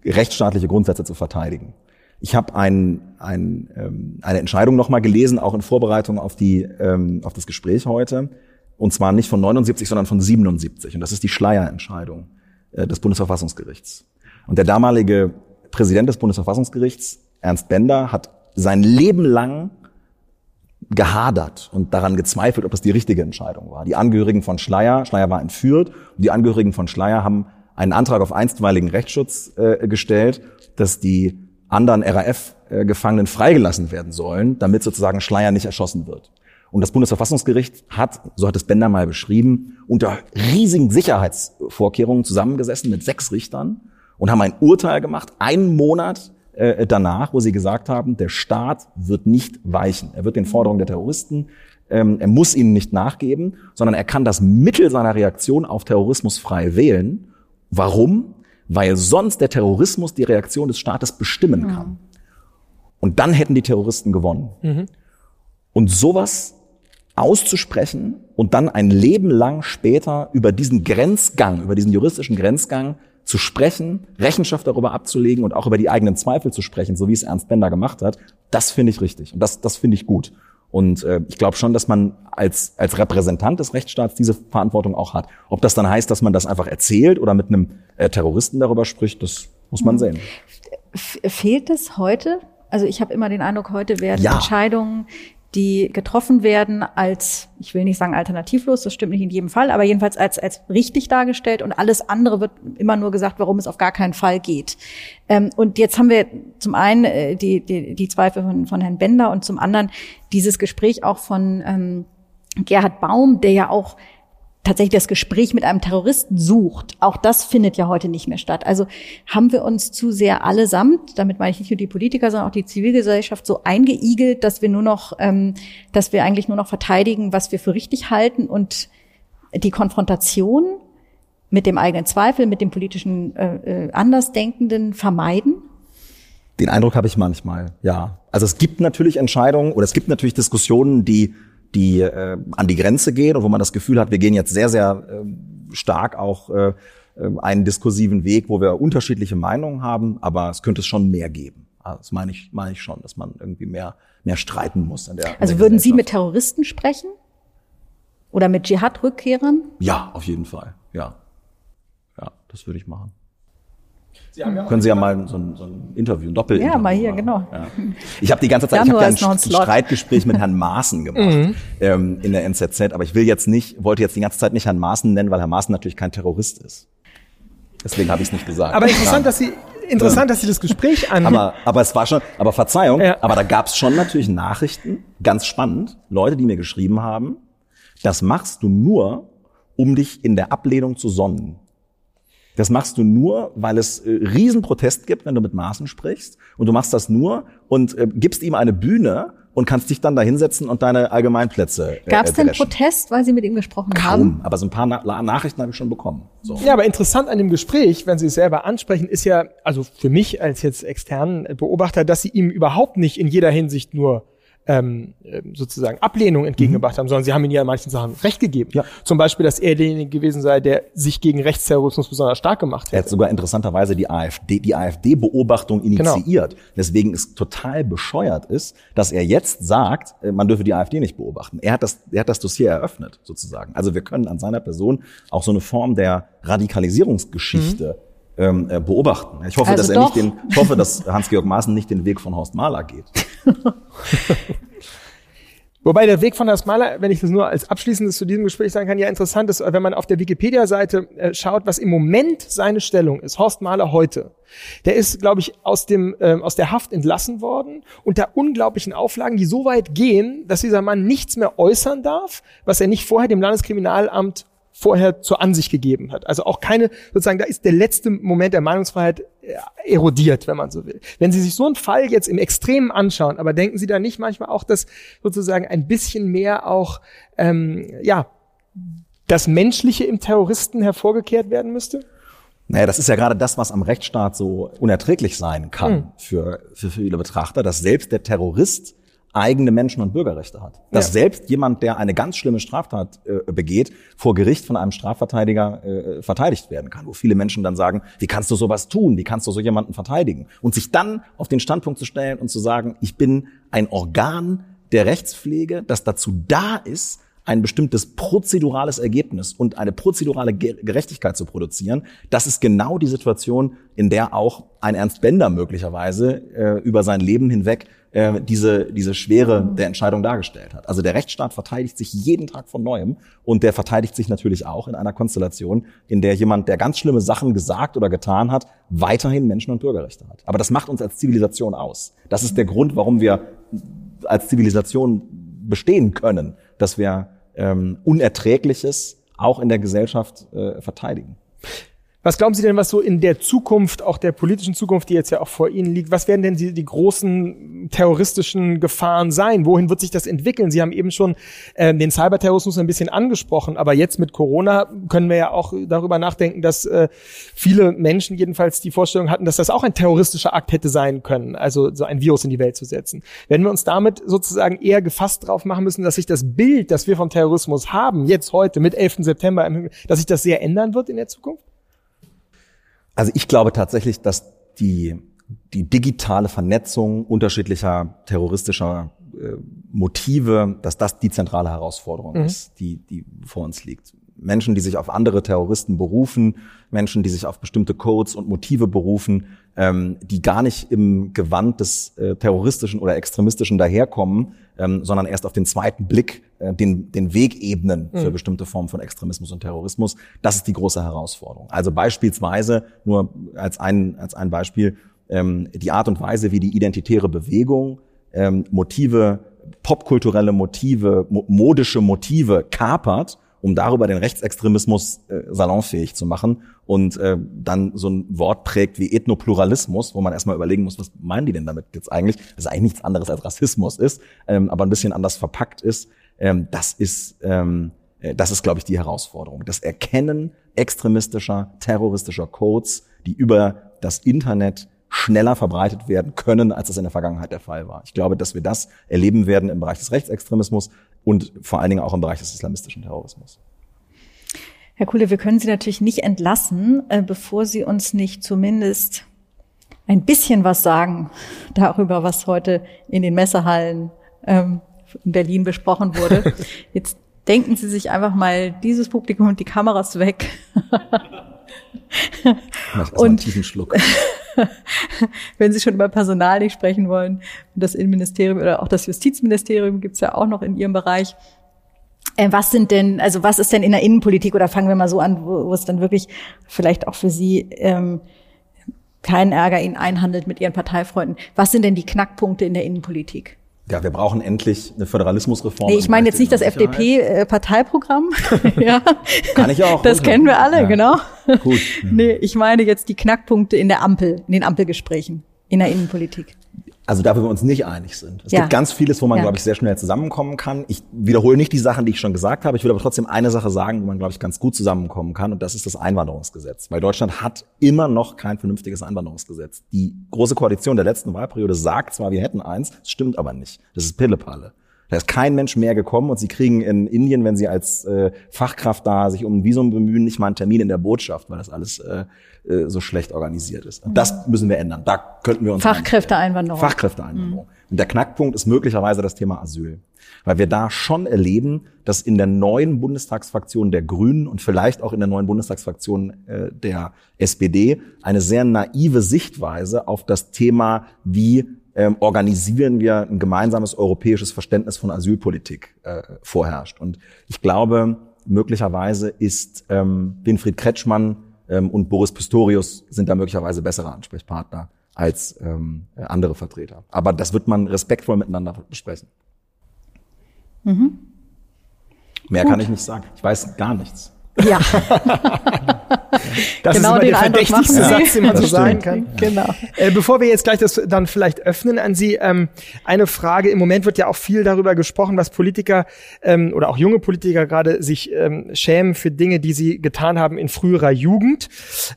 rechtsstaatliche Grundsätze zu verteidigen. Ich habe ein, ein, ähm, eine Entscheidung nochmal gelesen, auch in Vorbereitung auf, die, ähm, auf das Gespräch heute. Und zwar nicht von 79, sondern von 77. Und das ist die Schleierentscheidung äh, des Bundesverfassungsgerichts. Und der damalige Präsident des Bundesverfassungsgerichts, Ernst Bender, hat sein Leben lang gehadert und daran gezweifelt, ob das die richtige Entscheidung war. Die Angehörigen von Schleier, Schleier war entführt, und die Angehörigen von Schleier haben einen Antrag auf einstweiligen Rechtsschutz äh, gestellt, dass die anderen RAF-Gefangenen freigelassen werden sollen, damit sozusagen Schleier nicht erschossen wird. Und das Bundesverfassungsgericht hat, so hat es Bender mal beschrieben, unter riesigen Sicherheitsvorkehrungen zusammengesessen mit sechs Richtern und haben ein Urteil gemacht, einen Monat äh, danach, wo sie gesagt haben, der Staat wird nicht weichen. Er wird den Forderungen der Terroristen, ähm, er muss ihnen nicht nachgeben, sondern er kann das Mittel seiner Reaktion auf Terrorismus frei wählen. Warum? Weil sonst der Terrorismus die Reaktion des Staates bestimmen kann. Mhm. Und dann hätten die Terroristen gewonnen. Mhm. Und sowas auszusprechen und dann ein Leben lang später über diesen Grenzgang, über diesen juristischen Grenzgang zu sprechen, Rechenschaft darüber abzulegen und auch über die eigenen Zweifel zu sprechen, so wie es Ernst Bender gemacht hat, das finde ich richtig und das, das finde ich gut. Und äh, ich glaube schon, dass man als, als Repräsentant des Rechtsstaats diese Verantwortung auch hat. Ob das dann heißt, dass man das einfach erzählt oder mit einem äh, Terroristen darüber spricht, das muss man mhm. sehen. Fehlt es heute? Also ich habe immer den Eindruck, heute werden ja. Entscheidungen die getroffen werden als, ich will nicht sagen alternativlos, das stimmt nicht in jedem Fall, aber jedenfalls als, als richtig dargestellt und alles andere wird immer nur gesagt, warum es auf gar keinen Fall geht. Ähm, und jetzt haben wir zum einen äh, die, die, die Zweifel von, von Herrn Bender und zum anderen dieses Gespräch auch von ähm, Gerhard Baum, der ja auch tatsächlich das Gespräch mit einem Terroristen sucht. Auch das findet ja heute nicht mehr statt. Also haben wir uns zu sehr allesamt, damit meine ich nicht nur die Politiker, sondern auch die Zivilgesellschaft so eingeigelt, dass wir nur noch, ähm, dass wir eigentlich nur noch verteidigen, was wir für richtig halten und die Konfrontation mit dem eigenen Zweifel, mit dem politischen äh, äh Andersdenkenden vermeiden? Den Eindruck habe ich manchmal, ja. Also es gibt natürlich Entscheidungen oder es gibt natürlich Diskussionen, die die äh, an die Grenze gehen und wo man das Gefühl hat, wir gehen jetzt sehr, sehr äh, stark auch äh, äh, einen diskursiven Weg, wo wir unterschiedliche Meinungen haben, aber es könnte es schon mehr geben. Also das meine ich, meine ich schon, dass man irgendwie mehr, mehr streiten muss. In der, also der würden Sie mit Terroristen sprechen? Oder mit Dschihad-Rückkehrern? Ja, auf jeden Fall. Ja. Ja, das würde ich machen. Sie ja Können Sie ja mal so ein, so ein Interview, ein Doppelinterview Ja, mal hier, machen. genau. Ja. Ich habe die ganze Zeit, Januar ich habe ja ein, ein Streitgespräch mit Herrn Maaßen gemacht mhm. ähm, in der NZZ, aber ich will jetzt nicht, wollte jetzt die ganze Zeit nicht Herrn Maaßen nennen, weil Herr Maaßen natürlich kein Terrorist ist. Deswegen habe ich es nicht gesagt. Aber interessant, ja. dass Sie interessant, dass Sie das Gespräch an. Aber, aber es war schon, aber Verzeihung, ja. aber da gab es schon natürlich Nachrichten, ganz spannend, Leute, die mir geschrieben haben, das machst du nur, um dich in der Ablehnung zu sonnen. Das machst du nur, weil es äh, Riesenprotest gibt, wenn du mit Maßen sprichst. Und du machst das nur und äh, gibst ihm eine Bühne und kannst dich dann da hinsetzen und deine Allgemeinplätze. Äh, Gab es denn Protest, weil Sie mit ihm gesprochen Kaum, haben? aber so ein paar Na Nachrichten habe ich schon bekommen. So. Ja, aber interessant an dem Gespräch, wenn Sie es selber ansprechen, ist ja, also für mich als jetzt externen Beobachter, dass Sie ihm überhaupt nicht in jeder Hinsicht nur ähm, sozusagen Ablehnung entgegengebracht mhm. haben, sondern sie haben ihnen ja in manchen Sachen Recht gegeben. Ja. Zum Beispiel, dass er derjenige gewesen sei, der sich gegen Rechtsterrorismus besonders stark gemacht hat. Er hat sogar interessanterweise die AfD, die AfD-Beobachtung genau. initiiert. Genau. Deswegen es total bescheuert ist, dass er jetzt sagt, äh, man dürfe die AfD nicht beobachten. Er hat das, er hat das Dossier eröffnet, sozusagen. Also wir können an seiner Person auch so eine Form der Radikalisierungsgeschichte mhm ähm, äh, beobachten. Ich hoffe, also dass er doch. nicht den, ich hoffe, dass Hans-Georg Maaßen nicht den Weg von Horst Mahler geht. Wobei der Weg von Horst Mahler, wenn ich das nur als abschließendes zu diesem Gespräch sagen kann, ja interessant ist, wenn man auf der Wikipedia-Seite äh, schaut, was im Moment seine Stellung ist. Horst Mahler heute. Der ist, glaube ich, aus dem ähm, aus der Haft entlassen worden unter unglaublichen Auflagen, die so weit gehen, dass dieser Mann nichts mehr äußern darf, was er nicht vorher dem Landeskriminalamt vorher zur Ansicht gegeben hat. Also auch keine, sozusagen, da ist der letzte Moment der Meinungsfreiheit äh, erodiert, wenn man so will. Wenn Sie sich so einen Fall jetzt im Extremen anschauen, aber denken Sie da nicht manchmal auch, dass sozusagen ein bisschen mehr auch, ähm, ja, das Menschliche im Terroristen hervorgekehrt werden müsste? Naja, das ist ja gerade das, was am Rechtsstaat so unerträglich sein kann hm. für, für viele Betrachter, dass selbst der Terrorist eigene Menschen- und Bürgerrechte hat. Dass ja. selbst jemand, der eine ganz schlimme Straftat äh, begeht, vor Gericht von einem Strafverteidiger äh, verteidigt werden kann. Wo viele Menschen dann sagen, wie kannst du sowas tun? Wie kannst du so jemanden verteidigen? Und sich dann auf den Standpunkt zu stellen und zu sagen, ich bin ein Organ der Rechtspflege, das dazu da ist, ein bestimmtes prozedurales Ergebnis und eine prozedurale Gerechtigkeit zu produzieren, das ist genau die Situation, in der auch ein Ernst Bender möglicherweise äh, über sein Leben hinweg äh, diese, diese Schwere der Entscheidung dargestellt hat. Also der Rechtsstaat verteidigt sich jeden Tag von neuem und der verteidigt sich natürlich auch in einer Konstellation, in der jemand, der ganz schlimme Sachen gesagt oder getan hat, weiterhin Menschen- und Bürgerrechte hat. Aber das macht uns als Zivilisation aus. Das ist der Grund, warum wir als Zivilisation bestehen können, dass wir ähm, Unerträgliches auch in der Gesellschaft äh, verteidigen. Was glauben Sie denn, was so in der Zukunft, auch der politischen Zukunft, die jetzt ja auch vor Ihnen liegt, was werden denn die, die großen terroristischen Gefahren sein? Wohin wird sich das entwickeln? Sie haben eben schon äh, den Cyberterrorismus ein bisschen angesprochen, aber jetzt mit Corona können wir ja auch darüber nachdenken, dass äh, viele Menschen jedenfalls die Vorstellung hatten, dass das auch ein terroristischer Akt hätte sein können, also so ein Virus in die Welt zu setzen. Werden wir uns damit sozusagen eher gefasst drauf machen müssen, dass sich das Bild, das wir vom Terrorismus haben, jetzt heute mit 11. September, dass sich das sehr ändern wird in der Zukunft? Also ich glaube tatsächlich, dass die, die digitale Vernetzung unterschiedlicher terroristischer äh, Motive, dass das die zentrale Herausforderung mhm. ist, die, die vor uns liegt. Menschen, die sich auf andere Terroristen berufen, Menschen, die sich auf bestimmte Codes und Motive berufen, ähm, die gar nicht im Gewand des äh, terroristischen oder extremistischen daherkommen, ähm, sondern erst auf den zweiten Blick äh, den, den Weg ebnen für mhm. bestimmte Formen von Extremismus und Terrorismus. Das ist die große Herausforderung. Also beispielsweise, nur als ein, als ein Beispiel, ähm, die Art und Weise, wie die identitäre Bewegung ähm, Motive, popkulturelle Motive, mo modische Motive kapert um darüber den Rechtsextremismus äh, salonfähig zu machen und äh, dann so ein Wort prägt wie Ethnopluralismus, wo man erstmal überlegen muss, was meinen die denn damit jetzt eigentlich? Das ist eigentlich nichts anderes als Rassismus ist, ähm, aber ein bisschen anders verpackt ist. Ähm, das ist, ähm, äh, das ist, glaube ich, die Herausforderung. Das Erkennen extremistischer, terroristischer Codes, die über das Internet schneller verbreitet werden können, als es in der Vergangenheit der Fall war. Ich glaube, dass wir das erleben werden im Bereich des Rechtsextremismus und vor allen Dingen auch im Bereich des islamistischen Terrorismus. Herr Kuhle, wir können Sie natürlich nicht entlassen, äh, bevor Sie uns nicht zumindest ein bisschen was sagen darüber, was heute in den Messehallen ähm, in Berlin besprochen wurde. Jetzt denken Sie sich einfach mal dieses Publikum und die Kameras weg. und einen tiefen Schluck. wenn Sie schon über Personal nicht sprechen wollen, das Innenministerium oder auch das Justizministerium gibt's ja auch noch in Ihrem Bereich. Äh, was sind denn, also was ist denn in der Innenpolitik oder fangen wir mal so an, wo, wo es dann wirklich vielleicht auch für Sie ähm, keinen Ärger Ihnen einhandelt mit Ihren Parteifreunden. Was sind denn die Knackpunkte in der Innenpolitik? Ja, wir brauchen endlich eine Föderalismusreform. Nee, ich meine jetzt nicht das FDP-Parteiprogramm. ja. Kann ich auch. Das kennen wir alle, ja. genau. Gut. nee, ich meine jetzt die Knackpunkte in der Ampel, in den Ampelgesprächen, in der Innenpolitik also da wir uns nicht einig sind. Es ja. gibt ganz vieles, wo man, ja. glaube ich, sehr schnell zusammenkommen kann. Ich wiederhole nicht die Sachen, die ich schon gesagt habe. Ich will aber trotzdem eine Sache sagen, wo man, glaube ich, ganz gut zusammenkommen kann. Und das ist das Einwanderungsgesetz. Weil Deutschland hat immer noch kein vernünftiges Einwanderungsgesetz. Die Große Koalition der letzten Wahlperiode sagt zwar, wir hätten eins, das stimmt aber nicht. Das ist Pillepalle. Da ist kein Mensch mehr gekommen und sie kriegen in Indien, wenn sie als äh, Fachkraft da sich um ein Visum bemühen, nicht mal einen Termin in der Botschaft, weil das alles äh, äh, so schlecht organisiert ist. Und das müssen wir ändern. Da könnten wir uns Fachkräfteeinwanderung. Fachkräfteeinwanderung. Mhm. Und der Knackpunkt ist möglicherweise das Thema Asyl, weil wir da schon erleben, dass in der neuen Bundestagsfraktion der Grünen und vielleicht auch in der neuen Bundestagsfraktion äh, der SPD eine sehr naive Sichtweise auf das Thema, wie ähm, organisieren wir ein gemeinsames europäisches Verständnis von Asylpolitik äh, vorherrscht. Und ich glaube, möglicherweise ist ähm, Winfried Kretschmann ähm, und Boris Pistorius sind da möglicherweise bessere Ansprechpartner als ähm, andere Vertreter. Aber das wird man respektvoll miteinander besprechen. Mhm. Mehr Gut. kann ich nicht sagen. Ich weiß gar nichts. Ja. das genau ist immer der verdächtigste. Satz, den man so sagen kann. Genau. Äh, bevor wir jetzt gleich das dann vielleicht öffnen an Sie, ähm, eine Frage. Im Moment wird ja auch viel darüber gesprochen, was Politiker ähm, oder auch junge Politiker gerade sich ähm, schämen für Dinge, die sie getan haben in früherer Jugend.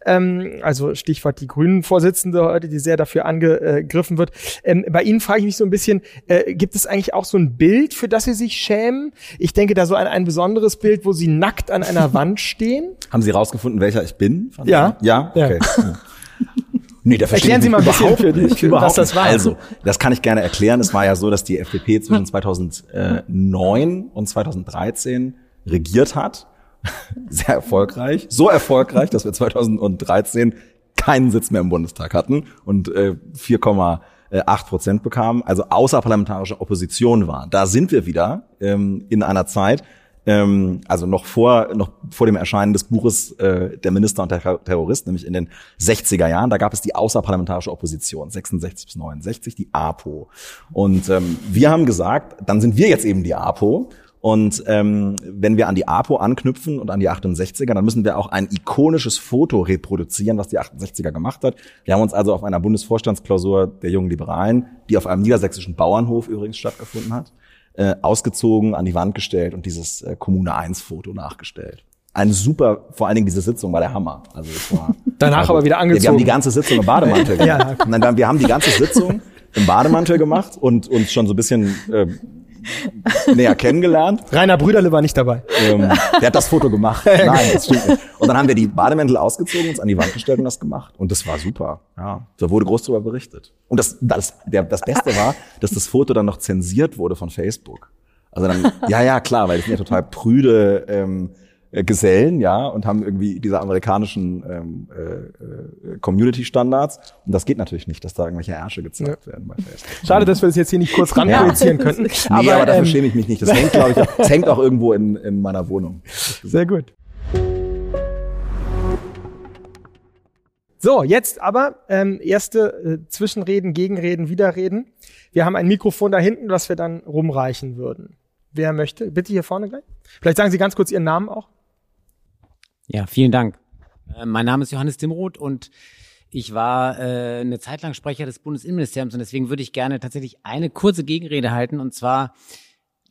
Ähm, also Stichwort die Grünen-Vorsitzende heute, die sehr dafür angegriffen wird. Ähm, bei Ihnen frage ich mich so ein bisschen, äh, gibt es eigentlich auch so ein Bild, für das Sie sich schämen? Ich denke da so an ein besonderes Bild, wo Sie nackt an einer Wand Wand stehen. Haben Sie rausgefunden, welcher ich bin? Ja. Ja? Okay. Ja. Nee, da Erklären Sie mal ein bisschen für dich, überhaupt was das war. Also, das kann ich gerne erklären. Es war ja so, dass die FDP zwischen 2009 und 2013 regiert hat. Sehr erfolgreich. So erfolgreich, dass wir 2013 keinen Sitz mehr im Bundestag hatten und äh, 4,8 Prozent bekamen, also außerparlamentarische Opposition waren. Da sind wir wieder ähm, in einer Zeit, ähm, also noch vor, noch vor dem Erscheinen des Buches äh, Der Minister und der Terrorist, nämlich in den 60er Jahren, da gab es die außerparlamentarische Opposition, 66 bis 69, die APO. Und ähm, wir haben gesagt, dann sind wir jetzt eben die APO. Und ähm, wenn wir an die APO anknüpfen und an die 68er, dann müssen wir auch ein ikonisches Foto reproduzieren, was die 68er gemacht hat. Wir haben uns also auf einer Bundesvorstandsklausur der jungen Liberalen, die auf einem niedersächsischen Bauernhof übrigens stattgefunden hat, äh, ausgezogen, an die Wand gestellt und dieses äh, Kommune 1 Foto nachgestellt. Ein super, vor allen Dingen diese Sitzung war der Hammer. Also es war Danach also, aber wieder angezogen. Ja, wir haben die ganze Sitzung im Bademantel gemacht. ja. Nein, wir haben die ganze Sitzung im Bademantel gemacht und uns schon so ein bisschen äh, näher kennengelernt. Rainer Brüderle war nicht dabei. Ähm, der hat das Foto gemacht. Nein, das stimmt nicht. Und dann haben wir die Bademäntel ausgezogen, uns an die Wand gestellt und das gemacht. Und das war super. Ja, da wurde groß darüber berichtet. Und das, das, der, das Beste war, dass das Foto dann noch zensiert wurde von Facebook. Also dann, ja, ja, klar, weil das sind ja total prüde ähm, äh, Gesellen, ja, und haben irgendwie diese amerikanischen ähm, äh, äh, Community-Standards. Und das geht natürlich nicht, dass da irgendwelche Ärsche gezeigt ja. werden bei Facebook. Schade, dass wir das jetzt hier nicht kurz ranprojizieren könnten. nee, aber, aber dafür ähm, schäme ich mich nicht. Das hängt, glaube ich, das hängt auch irgendwo in, in meiner Wohnung. Sehr gut. So, jetzt aber ähm, erste äh, Zwischenreden, Gegenreden, Widerreden. Wir haben ein Mikrofon da hinten, was wir dann rumreichen würden. Wer möchte? Bitte hier vorne gleich. Vielleicht sagen Sie ganz kurz Ihren Namen auch. Ja, vielen Dank. Äh, mein Name ist Johannes Dimroth und ich war äh, eine Zeit lang Sprecher des Bundesinnenministeriums und deswegen würde ich gerne tatsächlich eine kurze Gegenrede halten und zwar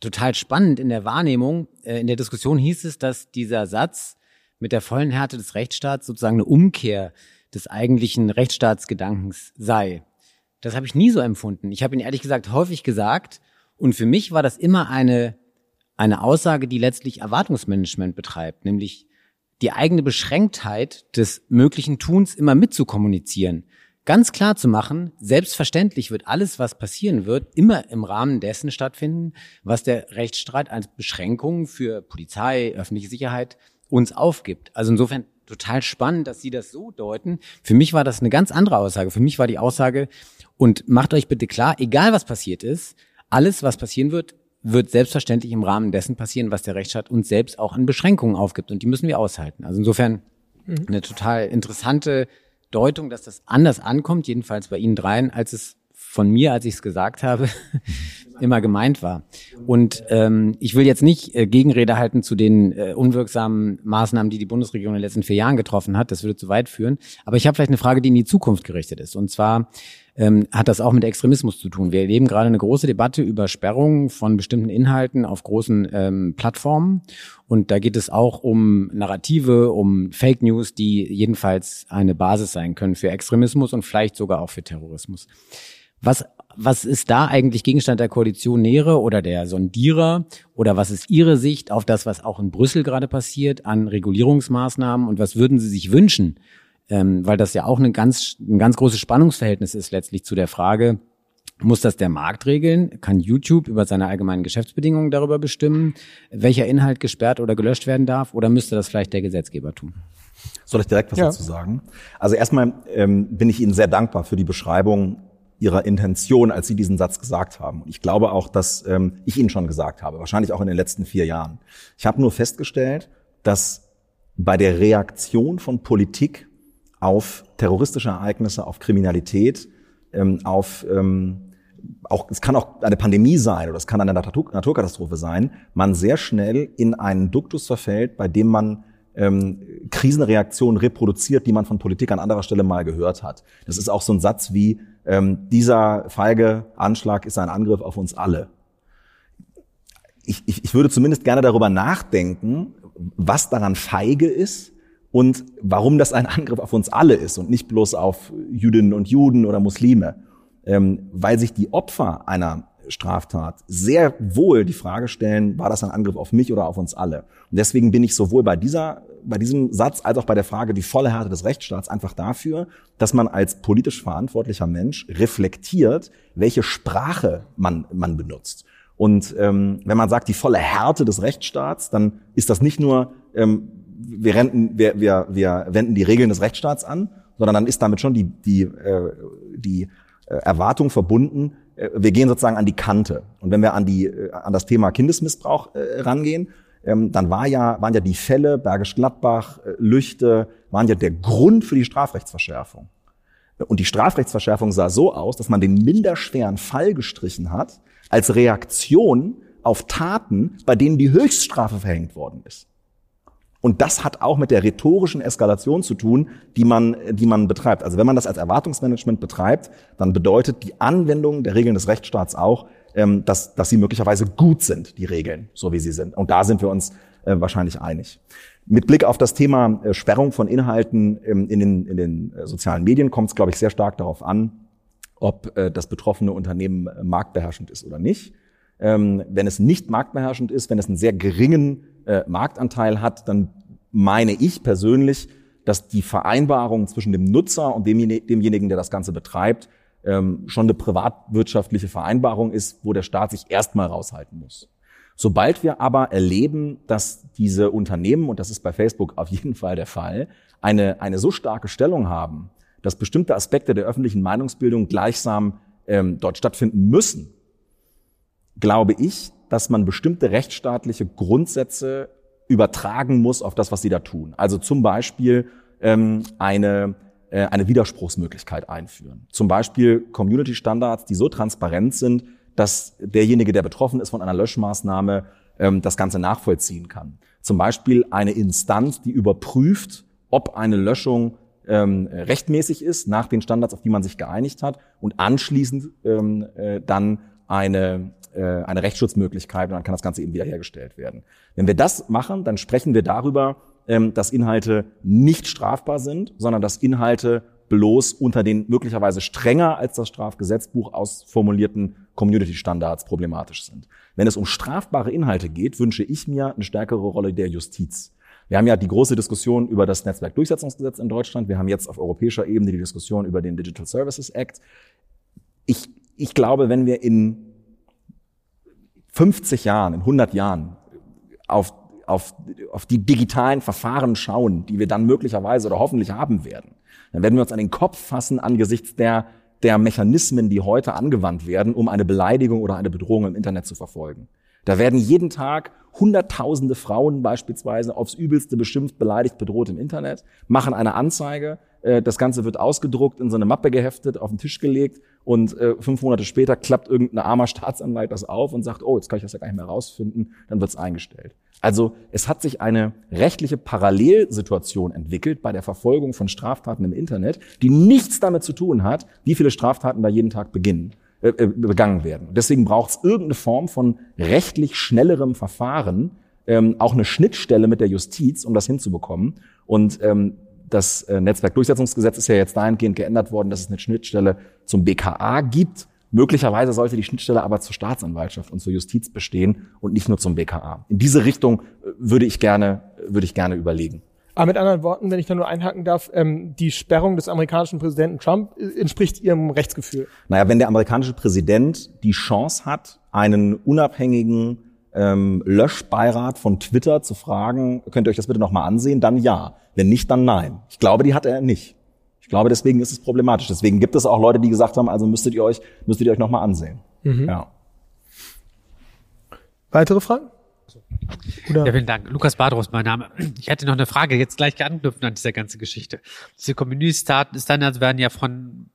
total spannend in der Wahrnehmung. Äh, in der Diskussion hieß es, dass dieser Satz mit der vollen Härte des Rechtsstaats sozusagen eine Umkehr des eigentlichen Rechtsstaatsgedankens sei. Das habe ich nie so empfunden. Ich habe ihn ehrlich gesagt häufig gesagt und für mich war das immer eine eine Aussage, die letztlich Erwartungsmanagement betreibt, nämlich die eigene Beschränktheit des möglichen Tuns immer mitzukommunizieren. Ganz klar zu machen, selbstverständlich wird alles, was passieren wird, immer im Rahmen dessen stattfinden, was der Rechtsstreit als Beschränkung für Polizei, öffentliche Sicherheit uns aufgibt. Also insofern total spannend, dass Sie das so deuten. Für mich war das eine ganz andere Aussage. Für mich war die Aussage, und macht euch bitte klar, egal was passiert ist, alles, was passieren wird, wird selbstverständlich im Rahmen dessen passieren, was der Rechtsstaat uns selbst auch an Beschränkungen aufgibt. Und die müssen wir aushalten. Also insofern mhm. eine total interessante Deutung, dass das anders ankommt, jedenfalls bei Ihnen dreien, als es von mir, als ich es gesagt habe. immer gemeint war. Und ähm, ich will jetzt nicht äh, Gegenrede halten zu den äh, unwirksamen Maßnahmen, die die Bundesregierung in den letzten vier Jahren getroffen hat. Das würde zu weit führen. Aber ich habe vielleicht eine Frage, die in die Zukunft gerichtet ist. Und zwar ähm, hat das auch mit Extremismus zu tun. Wir erleben gerade eine große Debatte über Sperrungen von bestimmten Inhalten auf großen ähm, Plattformen. Und da geht es auch um Narrative, um Fake News, die jedenfalls eine Basis sein können für Extremismus und vielleicht sogar auch für Terrorismus. Was, was ist da eigentlich Gegenstand der Koalitionäre oder der Sondierer? Oder was ist Ihre Sicht auf das, was auch in Brüssel gerade passiert an Regulierungsmaßnahmen? Und was würden Sie sich wünschen, ähm, weil das ja auch ein ganz, ein ganz großes Spannungsverhältnis ist letztlich zu der Frage, muss das der Markt regeln? Kann YouTube über seine allgemeinen Geschäftsbedingungen darüber bestimmen, welcher Inhalt gesperrt oder gelöscht werden darf? Oder müsste das vielleicht der Gesetzgeber tun? Soll ich direkt was ja. dazu sagen? Also erstmal ähm, bin ich Ihnen sehr dankbar für die Beschreibung Ihrer Intention, als Sie diesen Satz gesagt haben. Ich glaube auch, dass ähm, ich Ihnen schon gesagt habe, wahrscheinlich auch in den letzten vier Jahren. Ich habe nur festgestellt, dass bei der Reaktion von Politik auf terroristische Ereignisse, auf Kriminalität, ähm, auf ähm, auch es kann auch eine Pandemie sein oder es kann eine Natur Naturkatastrophe sein, man sehr schnell in einen Duktus verfällt, bei dem man ähm, Krisenreaktionen reproduziert, die man von Politik an anderer Stelle mal gehört hat. Das ist auch so ein Satz wie ähm, dieser feige Anschlag ist ein Angriff auf uns alle. Ich, ich, ich würde zumindest gerne darüber nachdenken, was daran feige ist und warum das ein Angriff auf uns alle ist und nicht bloß auf Jüdinnen und Juden oder Muslime. Ähm, weil sich die Opfer einer Straftat sehr wohl die Frage stellen, war das ein Angriff auf mich oder auf uns alle? Und deswegen bin ich sowohl bei dieser, bei diesem Satz als auch bei der Frage die volle Härte des Rechtsstaats einfach dafür, dass man als politisch verantwortlicher Mensch reflektiert, welche Sprache man, man benutzt. Und ähm, wenn man sagt, die volle Härte des Rechtsstaats, dann ist das nicht nur ähm, wir, renten, wir, wir, wir wenden die Regeln des Rechtsstaats an, sondern dann ist damit schon die, die, äh, die äh, Erwartung verbunden, wir gehen sozusagen an die Kante. Und wenn wir an, die, äh, an das Thema Kindesmissbrauch äh, rangehen, ähm, dann war ja, waren ja die Fälle Bergisch Gladbach, äh, Lüchte, waren ja der Grund für die Strafrechtsverschärfung. Und die Strafrechtsverschärfung sah so aus, dass man den minderschweren Fall gestrichen hat, als Reaktion auf Taten, bei denen die Höchststrafe verhängt worden ist. Und das hat auch mit der rhetorischen Eskalation zu tun, die man, die man betreibt. Also wenn man das als Erwartungsmanagement betreibt, dann bedeutet die Anwendung der Regeln des Rechtsstaats auch, ähm, dass, dass sie möglicherweise gut sind, die Regeln, so wie sie sind. Und da sind wir uns äh, wahrscheinlich einig. Mit Blick auf das Thema äh, Sperrung von Inhalten ähm, in den, in den äh, sozialen Medien kommt es, glaube ich, sehr stark darauf an, ob das betroffene Unternehmen marktbeherrschend ist oder nicht. Ähm, wenn es nicht marktbeherrschend ist, wenn es einen sehr geringen Marktanteil hat, dann meine ich persönlich, dass die Vereinbarung zwischen dem Nutzer und demjenigen, der das Ganze betreibt, ähm, schon eine privatwirtschaftliche Vereinbarung ist, wo der Staat sich erstmal raushalten muss. Sobald wir aber erleben, dass diese Unternehmen, und das ist bei Facebook auf jeden Fall der Fall, eine, eine so starke Stellung haben, dass bestimmte Aspekte der öffentlichen Meinungsbildung gleichsam ähm, dort stattfinden müssen, glaube ich, dass man bestimmte rechtsstaatliche Grundsätze übertragen muss auf das, was sie da tun. Also zum Beispiel ähm, eine, äh, eine Widerspruchsmöglichkeit einführen. Zum Beispiel Community-Standards, die so transparent sind, dass derjenige, der betroffen ist von einer Löschmaßnahme, ähm, das Ganze nachvollziehen kann. Zum Beispiel eine Instanz, die überprüft, ob eine Löschung ähm, rechtmäßig ist, nach den Standards, auf die man sich geeinigt hat, und anschließend ähm, äh, dann eine äh, eine Rechtsschutzmöglichkeit und dann kann das Ganze eben wiederhergestellt werden. Wenn wir das machen, dann sprechen wir darüber, ähm, dass Inhalte nicht strafbar sind, sondern dass Inhalte bloß unter den möglicherweise strenger als das Strafgesetzbuch ausformulierten Community-Standards problematisch sind. Wenn es um strafbare Inhalte geht, wünsche ich mir eine stärkere Rolle der Justiz. Wir haben ja die große Diskussion über das Netzwerkdurchsetzungsgesetz in Deutschland. Wir haben jetzt auf europäischer Ebene die Diskussion über den Digital Services Act. Ich, ich glaube, wenn wir in 50 Jahren, in 100 Jahren auf, auf, auf die digitalen Verfahren schauen, die wir dann möglicherweise oder hoffentlich haben werden, dann werden wir uns an den Kopf fassen angesichts der, der Mechanismen, die heute angewandt werden, um eine Beleidigung oder eine Bedrohung im Internet zu verfolgen. Da werden jeden Tag Hunderttausende Frauen beispielsweise aufs Übelste beschimpft, beleidigt, bedroht im Internet, machen eine Anzeige, das Ganze wird ausgedruckt, in so eine Mappe geheftet, auf den Tisch gelegt und äh, fünf Monate später klappt irgendein armer Staatsanwalt das auf und sagt, oh, jetzt kann ich das ja gar nicht mehr rausfinden, dann wird's eingestellt. Also es hat sich eine rechtliche Parallelsituation entwickelt bei der Verfolgung von Straftaten im Internet, die nichts damit zu tun hat, wie viele Straftaten da jeden Tag beginnen. Äh, äh, begangen werden. Deswegen braucht es irgendeine Form von rechtlich schnellerem Verfahren, ähm, auch eine Schnittstelle mit der Justiz, um das hinzubekommen. Und ähm, das äh, Netzwerkdurchsetzungsgesetz ist ja jetzt dahingehend geändert worden, dass es eine Schnittstelle zum BKA gibt. Möglicherweise sollte die Schnittstelle aber zur Staatsanwaltschaft und zur Justiz bestehen und nicht nur zum BKA. In diese Richtung äh, würde ich gerne, würde ich gerne überlegen. Aber mit anderen Worten, wenn ich da nur einhaken darf, ähm, die Sperrung des amerikanischen Präsidenten Trump äh, entspricht Ihrem Rechtsgefühl. Naja, wenn der amerikanische Präsident die Chance hat, einen unabhängigen ähm, Löschbeirat von Twitter zu fragen, könnt ihr euch das bitte nochmal ansehen, dann ja. Wenn nicht, dann nein. Ich glaube, die hat er nicht. Ich glaube, deswegen ist es problematisch. Deswegen gibt es auch Leute, die gesagt haben, also müsstet ihr euch, müsstet ihr euch nochmal ansehen. Mhm. Ja. Weitere Fragen? Oder? Ja, vielen Dank. Lukas Badros, mein Name. Ich hätte noch eine Frage, jetzt gleich anknüpfen an dieser ganzen Geschichte. Diese Community-Standards werden ja von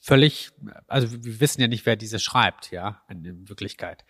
völlig, also wir wissen ja nicht, wer diese schreibt, ja, in Wirklichkeit.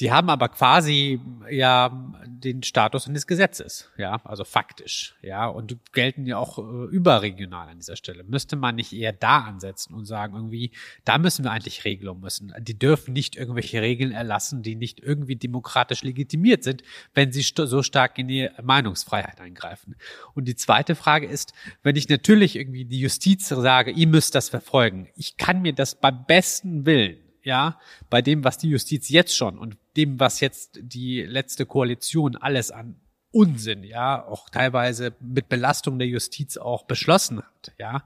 Die haben aber quasi ja den Status eines Gesetzes, ja, also faktisch, ja, und gelten ja auch äh, überregional an dieser Stelle. Müsste man nicht eher da ansetzen und sagen, irgendwie, da müssen wir eigentlich Regelungen müssen. Die dürfen nicht irgendwelche Regeln erlassen, die nicht irgendwie demokratisch legitimiert sind, wenn sie st so stark in die Meinungsfreiheit eingreifen. Und die zweite Frage ist, wenn ich natürlich irgendwie die Justiz sage, ihr müsst das verfolgen, ich kann mir das beim besten Willen ja, bei dem, was die Justiz jetzt schon und dem, was jetzt die letzte Koalition alles an Unsinn, ja, auch teilweise mit Belastung der Justiz auch beschlossen hat, ja,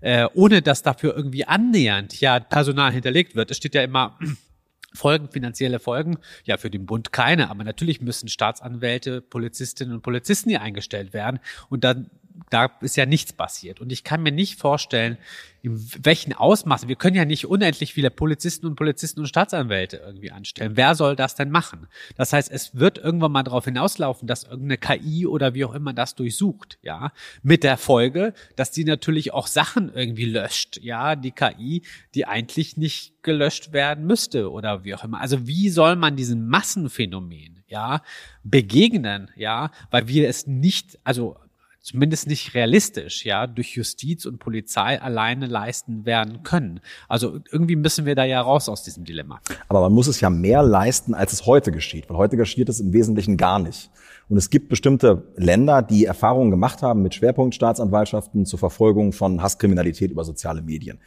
äh, ohne dass dafür irgendwie annähernd ja Personal hinterlegt wird. Es steht ja immer Folgen, finanzielle Folgen, ja, für den Bund keine, aber natürlich müssen Staatsanwälte, Polizistinnen und Polizisten hier eingestellt werden und dann da ist ja nichts passiert. Und ich kann mir nicht vorstellen, in welchen Ausmaßen, wir können ja nicht unendlich viele Polizisten und Polizisten und Staatsanwälte irgendwie anstellen. Wer soll das denn machen? Das heißt, es wird irgendwann mal darauf hinauslaufen, dass irgendeine KI oder wie auch immer das durchsucht, ja. Mit der Folge, dass die natürlich auch Sachen irgendwie löscht, ja. Die KI, die eigentlich nicht gelöscht werden müsste oder wie auch immer. Also wie soll man diesem Massenphänomen, ja, begegnen, ja, weil wir es nicht, also zumindest nicht realistisch, ja, durch Justiz und Polizei alleine leisten werden können. Also irgendwie müssen wir da ja raus aus diesem Dilemma. Aber man muss es ja mehr leisten, als es heute geschieht, weil heute geschieht es im Wesentlichen gar nicht. Und es gibt bestimmte Länder, die Erfahrungen gemacht haben mit Schwerpunktstaatsanwaltschaften zur Verfolgung von Hasskriminalität über soziale Medien.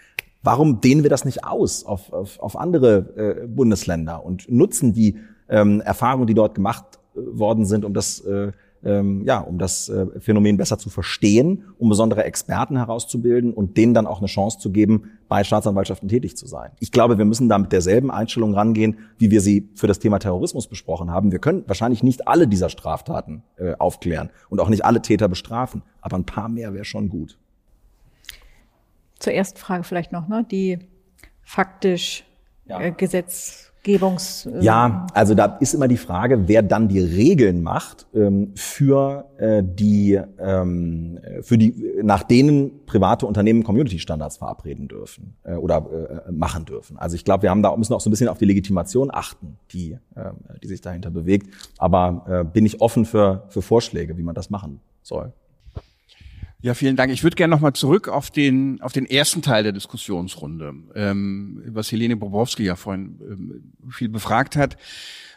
Warum dehnen wir das nicht aus auf, auf, auf andere äh, Bundesländer und nutzen die ähm, Erfahrungen, die dort gemacht äh, worden sind, um das äh, ähm, ja, um das äh, Phänomen besser zu verstehen, um besondere Experten herauszubilden und denen dann auch eine Chance zu geben, bei Staatsanwaltschaften tätig zu sein. Ich glaube, wir müssen da mit derselben Einstellung rangehen, wie wir sie für das Thema Terrorismus besprochen haben. Wir können wahrscheinlich nicht alle dieser Straftaten äh, aufklären und auch nicht alle Täter bestrafen, aber ein paar mehr wäre schon gut. Zur ersten Frage vielleicht noch, ne? die faktisch ja. äh, Gesetz ja, also da ist immer die Frage, wer dann die Regeln macht ähm, für äh, die, ähm, für die, nach denen private Unternehmen Community-Standards verabreden dürfen äh, oder äh, machen dürfen. Also ich glaube, wir haben da müssen auch so ein bisschen auf die Legitimation achten, die, äh, die sich dahinter bewegt. Aber äh, bin ich offen für, für Vorschläge, wie man das machen soll. Ja, vielen Dank. Ich würde gerne nochmal zurück auf den, auf den ersten Teil der Diskussionsrunde, ähm, was Helene Bobrowski ja vorhin ähm, viel befragt hat.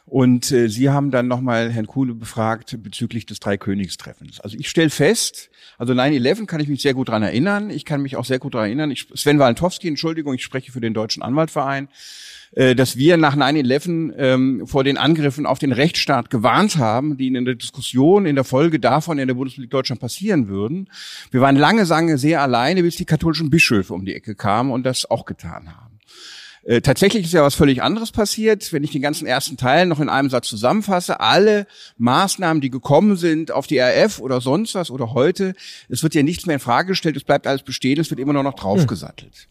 Und äh, Sie haben dann nochmal Herrn Kuhle befragt bezüglich des Dreikönigstreffens. Also ich stelle fest, also 9-11 kann ich mich sehr gut dran erinnern. Ich kann mich auch sehr gut dran erinnern. Ich, Sven Walentowski, Entschuldigung, ich spreche für den Deutschen Anwaltverein. Äh, dass wir nach 9-11 ähm, vor den Angriffen auf den Rechtsstaat gewarnt haben, die in der Diskussion in der Folge davon in der Bundesrepublik Deutschland passieren würden. Wir waren lange, lange sehr alleine, bis die katholischen Bischöfe um die Ecke kamen und das auch getan haben. Äh, tatsächlich ist ja was völlig anderes passiert. Wenn ich den ganzen ersten Teil noch in einem Satz zusammenfasse, alle Maßnahmen, die gekommen sind auf die RF oder sonst was oder heute, es wird ja nichts mehr in Frage gestellt, es bleibt alles bestehen, es wird immer nur noch draufgesattelt.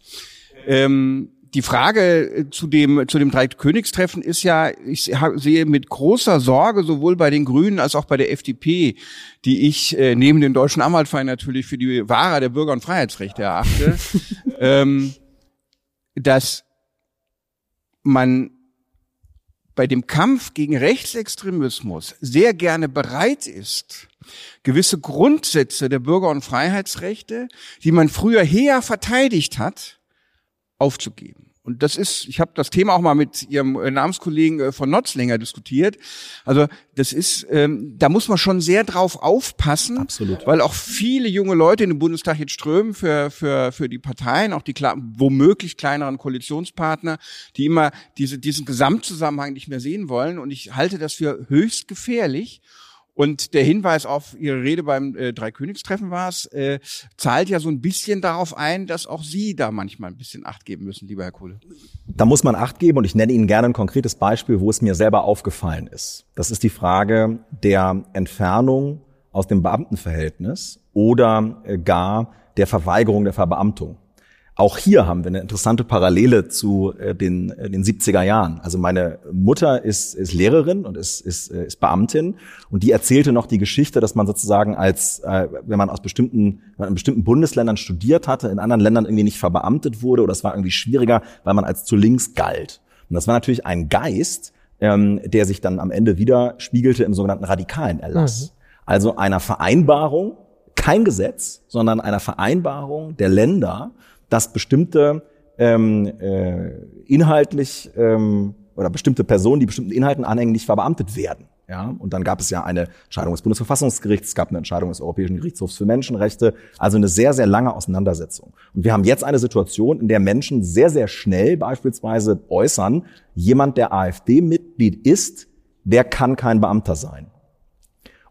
Hm. Ähm, die Frage äh, zu dem, zu dem Dreikönigstreffen ist ja, ich sehe mit großer Sorge sowohl bei den Grünen als auch bei der FDP, die ich äh, neben dem Deutschen Anwaltverein natürlich für die Wahrer der Bürger- und Freiheitsrechte erachte, ähm, dass man bei dem Kampf gegen Rechtsextremismus sehr gerne bereit ist, gewisse Grundsätze der Bürger- und Freiheitsrechte, die man früher her verteidigt hat, aufzugeben. Und das ist, ich habe das Thema auch mal mit Ihrem äh, Namenskollegen äh, von Notzlinger diskutiert. Also das ist, ähm, da muss man schon sehr drauf aufpassen, Absolut. weil auch viele junge Leute in den Bundestag jetzt strömen für für für die Parteien, auch die womöglich kleineren Koalitionspartner, die immer diese diesen Gesamtzusammenhang nicht mehr sehen wollen. Und ich halte das für höchst gefährlich. Und der Hinweis auf Ihre Rede beim äh, Dreikönigstreffen war es, äh, zahlt ja so ein bisschen darauf ein, dass auch Sie da manchmal ein bisschen Acht geben müssen, lieber Herr Kohle. Da muss man Acht geben und ich nenne Ihnen gerne ein konkretes Beispiel, wo es mir selber aufgefallen ist. Das ist die Frage der Entfernung aus dem Beamtenverhältnis oder äh, gar der Verweigerung der Verbeamtung. Auch hier haben wir eine interessante Parallele zu äh, den, äh, den 70er Jahren. Also meine Mutter ist, ist Lehrerin und ist, ist, äh, ist Beamtin und die erzählte noch die Geschichte, dass man sozusagen als, wenn man aus bestimmten, wenn man in bestimmten Bundesländern studiert hatte, in anderen Ländern irgendwie nicht verbeamtet wurde oder es war irgendwie schwieriger, weil man als zu links galt. Und das war natürlich ein Geist, ähm, der sich dann am Ende wieder spiegelte im sogenannten radikalen Erlass. Mhm. Also einer Vereinbarung, kein Gesetz, sondern einer Vereinbarung der Länder, dass bestimmte ähm, äh, inhaltlich ähm, oder bestimmte Personen, die bestimmten Inhalten anhängen, nicht verbeamtet werden. Ja, und dann gab es ja eine Entscheidung des Bundesverfassungsgerichts, es gab eine Entscheidung des Europäischen Gerichtshofs für Menschenrechte, also eine sehr, sehr lange Auseinandersetzung. Und wir haben jetzt eine Situation, in der Menschen sehr, sehr schnell beispielsweise äußern, jemand, der AfD-Mitglied ist, der kann kein Beamter sein.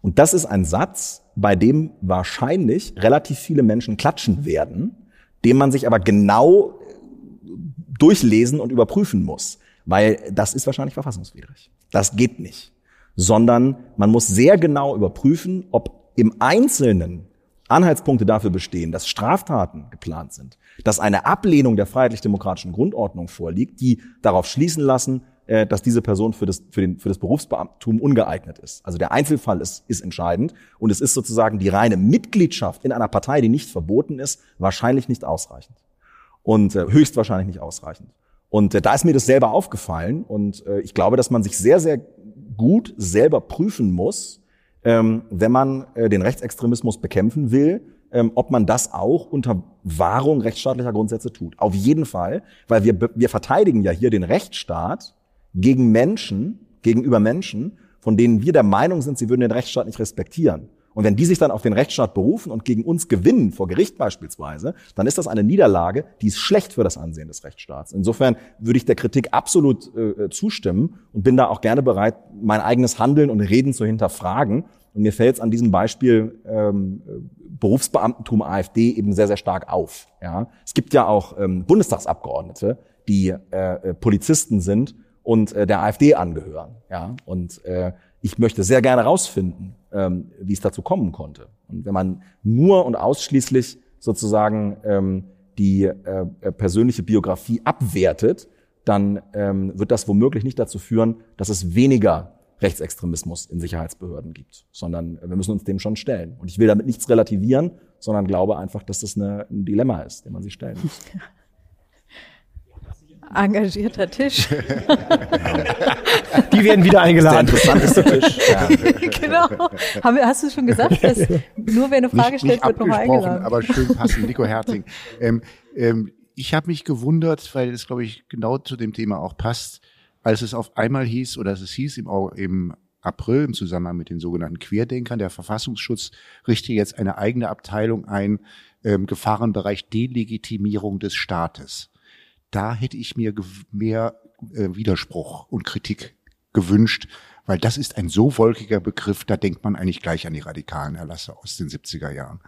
Und das ist ein Satz, bei dem wahrscheinlich relativ viele Menschen klatschen werden, den man sich aber genau durchlesen und überprüfen muss, weil das ist wahrscheinlich verfassungswidrig. Das geht nicht, sondern man muss sehr genau überprüfen, ob im Einzelnen Anhaltspunkte dafür bestehen, dass Straftaten geplant sind, dass eine Ablehnung der freiheitlich-demokratischen Grundordnung vorliegt, die darauf schließen lassen, äh, dass diese Person für das, für, den, für das Berufsbeamtum ungeeignet ist. Also der Einzelfall ist, ist entscheidend und es ist sozusagen die reine Mitgliedschaft in einer Partei, die nicht verboten ist, wahrscheinlich nicht ausreichend. Und äh, höchstwahrscheinlich nicht ausreichend. Und äh, da ist mir das selber aufgefallen und äh, ich glaube, dass man sich sehr, sehr gut selber prüfen muss, ähm, wenn man äh, den Rechtsextremismus bekämpfen will, ähm, ob man das auch unter Wahrung rechtsstaatlicher Grundsätze tut. Auf jeden Fall, weil wir, wir verteidigen ja hier den Rechtsstaat gegen Menschen, gegenüber Menschen, von denen wir der Meinung sind, sie würden den Rechtsstaat nicht respektieren. Und wenn die sich dann auf den Rechtsstaat berufen und gegen uns gewinnen, vor Gericht beispielsweise, dann ist das eine Niederlage, die ist schlecht für das Ansehen des Rechtsstaats. Insofern würde ich der Kritik absolut äh, zustimmen und bin da auch gerne bereit, mein eigenes Handeln und Reden zu hinterfragen. Und mir fällt es an diesem Beispiel ähm, Berufsbeamtentum AfD eben sehr, sehr stark auf. Ja? Es gibt ja auch ähm, Bundestagsabgeordnete, die äh, äh Polizisten sind und äh, der AfD angehören. Ja? Und äh, ich möchte sehr gerne herausfinden, ähm, wie es dazu kommen konnte. Und wenn man nur und ausschließlich sozusagen ähm, die äh, äh, persönliche Biografie abwertet, dann ähm, wird das womöglich nicht dazu führen, dass es weniger Rechtsextremismus in Sicherheitsbehörden gibt, sondern wir müssen uns dem schon stellen. Und ich will damit nichts relativieren, sondern glaube einfach, dass das eine, ein Dilemma ist, dem man sich stellen muss. engagierter Tisch. Die werden wieder eingeladen. Das ist der interessanteste Tisch. Ja. genau. Hast du schon gesagt, dass nur wer eine Frage nicht, stellt, nicht wird nochmal eingeladen? Aber schön passend, Nico Herting. Ähm, ähm, ich habe mich gewundert, weil es, glaube ich, genau zu dem Thema auch passt, als es auf einmal hieß, oder es hieß im, im April im Zusammenhang mit den sogenannten Querdenkern, der Verfassungsschutz richtet jetzt eine eigene Abteilung ein, ähm, Gefahrenbereich Delegitimierung des Staates da hätte ich mir mehr äh, Widerspruch und Kritik gewünscht, weil das ist ein so wolkiger Begriff, da denkt man eigentlich gleich an die radikalen Erlasse aus den 70er Jahren.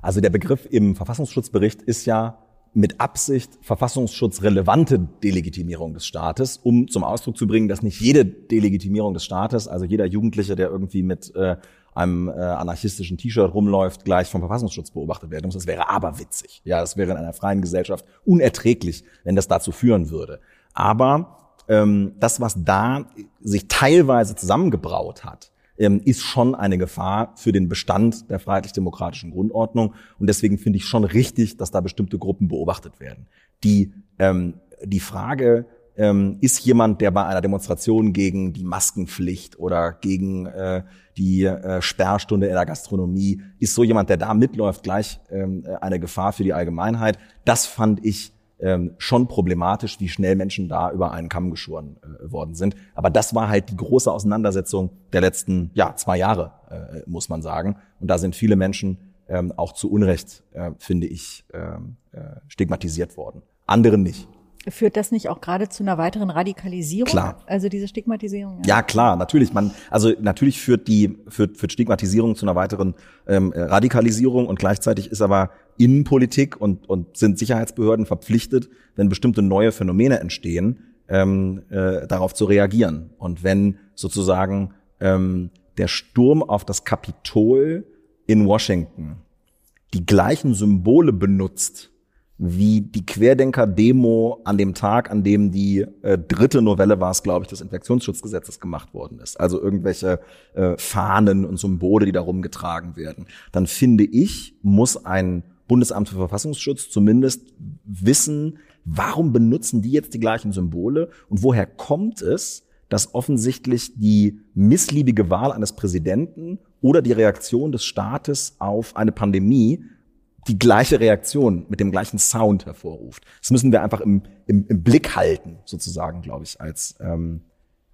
Also der Begriff im Verfassungsschutzbericht ist ja mit Absicht verfassungsschutzrelevante Delegitimierung des Staates, um zum Ausdruck zu bringen, dass nicht jede Delegitimierung des Staates, also jeder Jugendliche, der irgendwie mit äh, einem äh, anarchistischen T-Shirt rumläuft, gleich vom Verfassungsschutz beobachtet werden muss. Das wäre aber witzig. Ja, das wäre in einer freien Gesellschaft unerträglich, wenn das dazu führen würde. Aber ähm, das, was da sich teilweise zusammengebraut hat, ähm, ist schon eine Gefahr für den Bestand der freiheitlich-demokratischen Grundordnung. Und deswegen finde ich schon richtig, dass da bestimmte Gruppen beobachtet werden. Die, ähm, die Frage, ähm, ist jemand, der bei einer Demonstration gegen die Maskenpflicht oder gegen äh, die äh, Sperrstunde in der Gastronomie, ist so jemand, der da mitläuft, gleich ähm, eine Gefahr für die Allgemeinheit. Das fand ich ähm, schon problematisch, wie schnell Menschen da über einen Kamm geschoren äh, worden sind. Aber das war halt die große Auseinandersetzung der letzten ja, zwei Jahre, äh, muss man sagen. Und da sind viele Menschen ähm, auch zu Unrecht, äh, finde ich, ähm, äh, stigmatisiert worden. Andere nicht. Führt das nicht auch gerade zu einer weiteren Radikalisierung? Klar. Also diese Stigmatisierung? Ja, ja klar, natürlich. Man, also natürlich führt die führt, führt Stigmatisierung zu einer weiteren ähm, Radikalisierung und gleichzeitig ist aber Innenpolitik und, und sind Sicherheitsbehörden verpflichtet, wenn bestimmte neue Phänomene entstehen, ähm, äh, darauf zu reagieren. Und wenn sozusagen ähm, der Sturm auf das Kapitol in Washington die gleichen Symbole benutzt wie die Querdenker-Demo an dem Tag, an dem die äh, dritte Novelle war es, glaube ich, des Infektionsschutzgesetzes gemacht worden ist. Also irgendwelche äh, Fahnen und Symbole, die da rumgetragen werden. Dann finde ich, muss ein Bundesamt für Verfassungsschutz zumindest wissen, warum benutzen die jetzt die gleichen Symbole und woher kommt es, dass offensichtlich die missliebige Wahl eines Präsidenten oder die Reaktion des Staates auf eine Pandemie die gleiche Reaktion mit dem gleichen Sound hervorruft. Das müssen wir einfach im, im, im Blick halten, sozusagen, glaube ich, als ähm,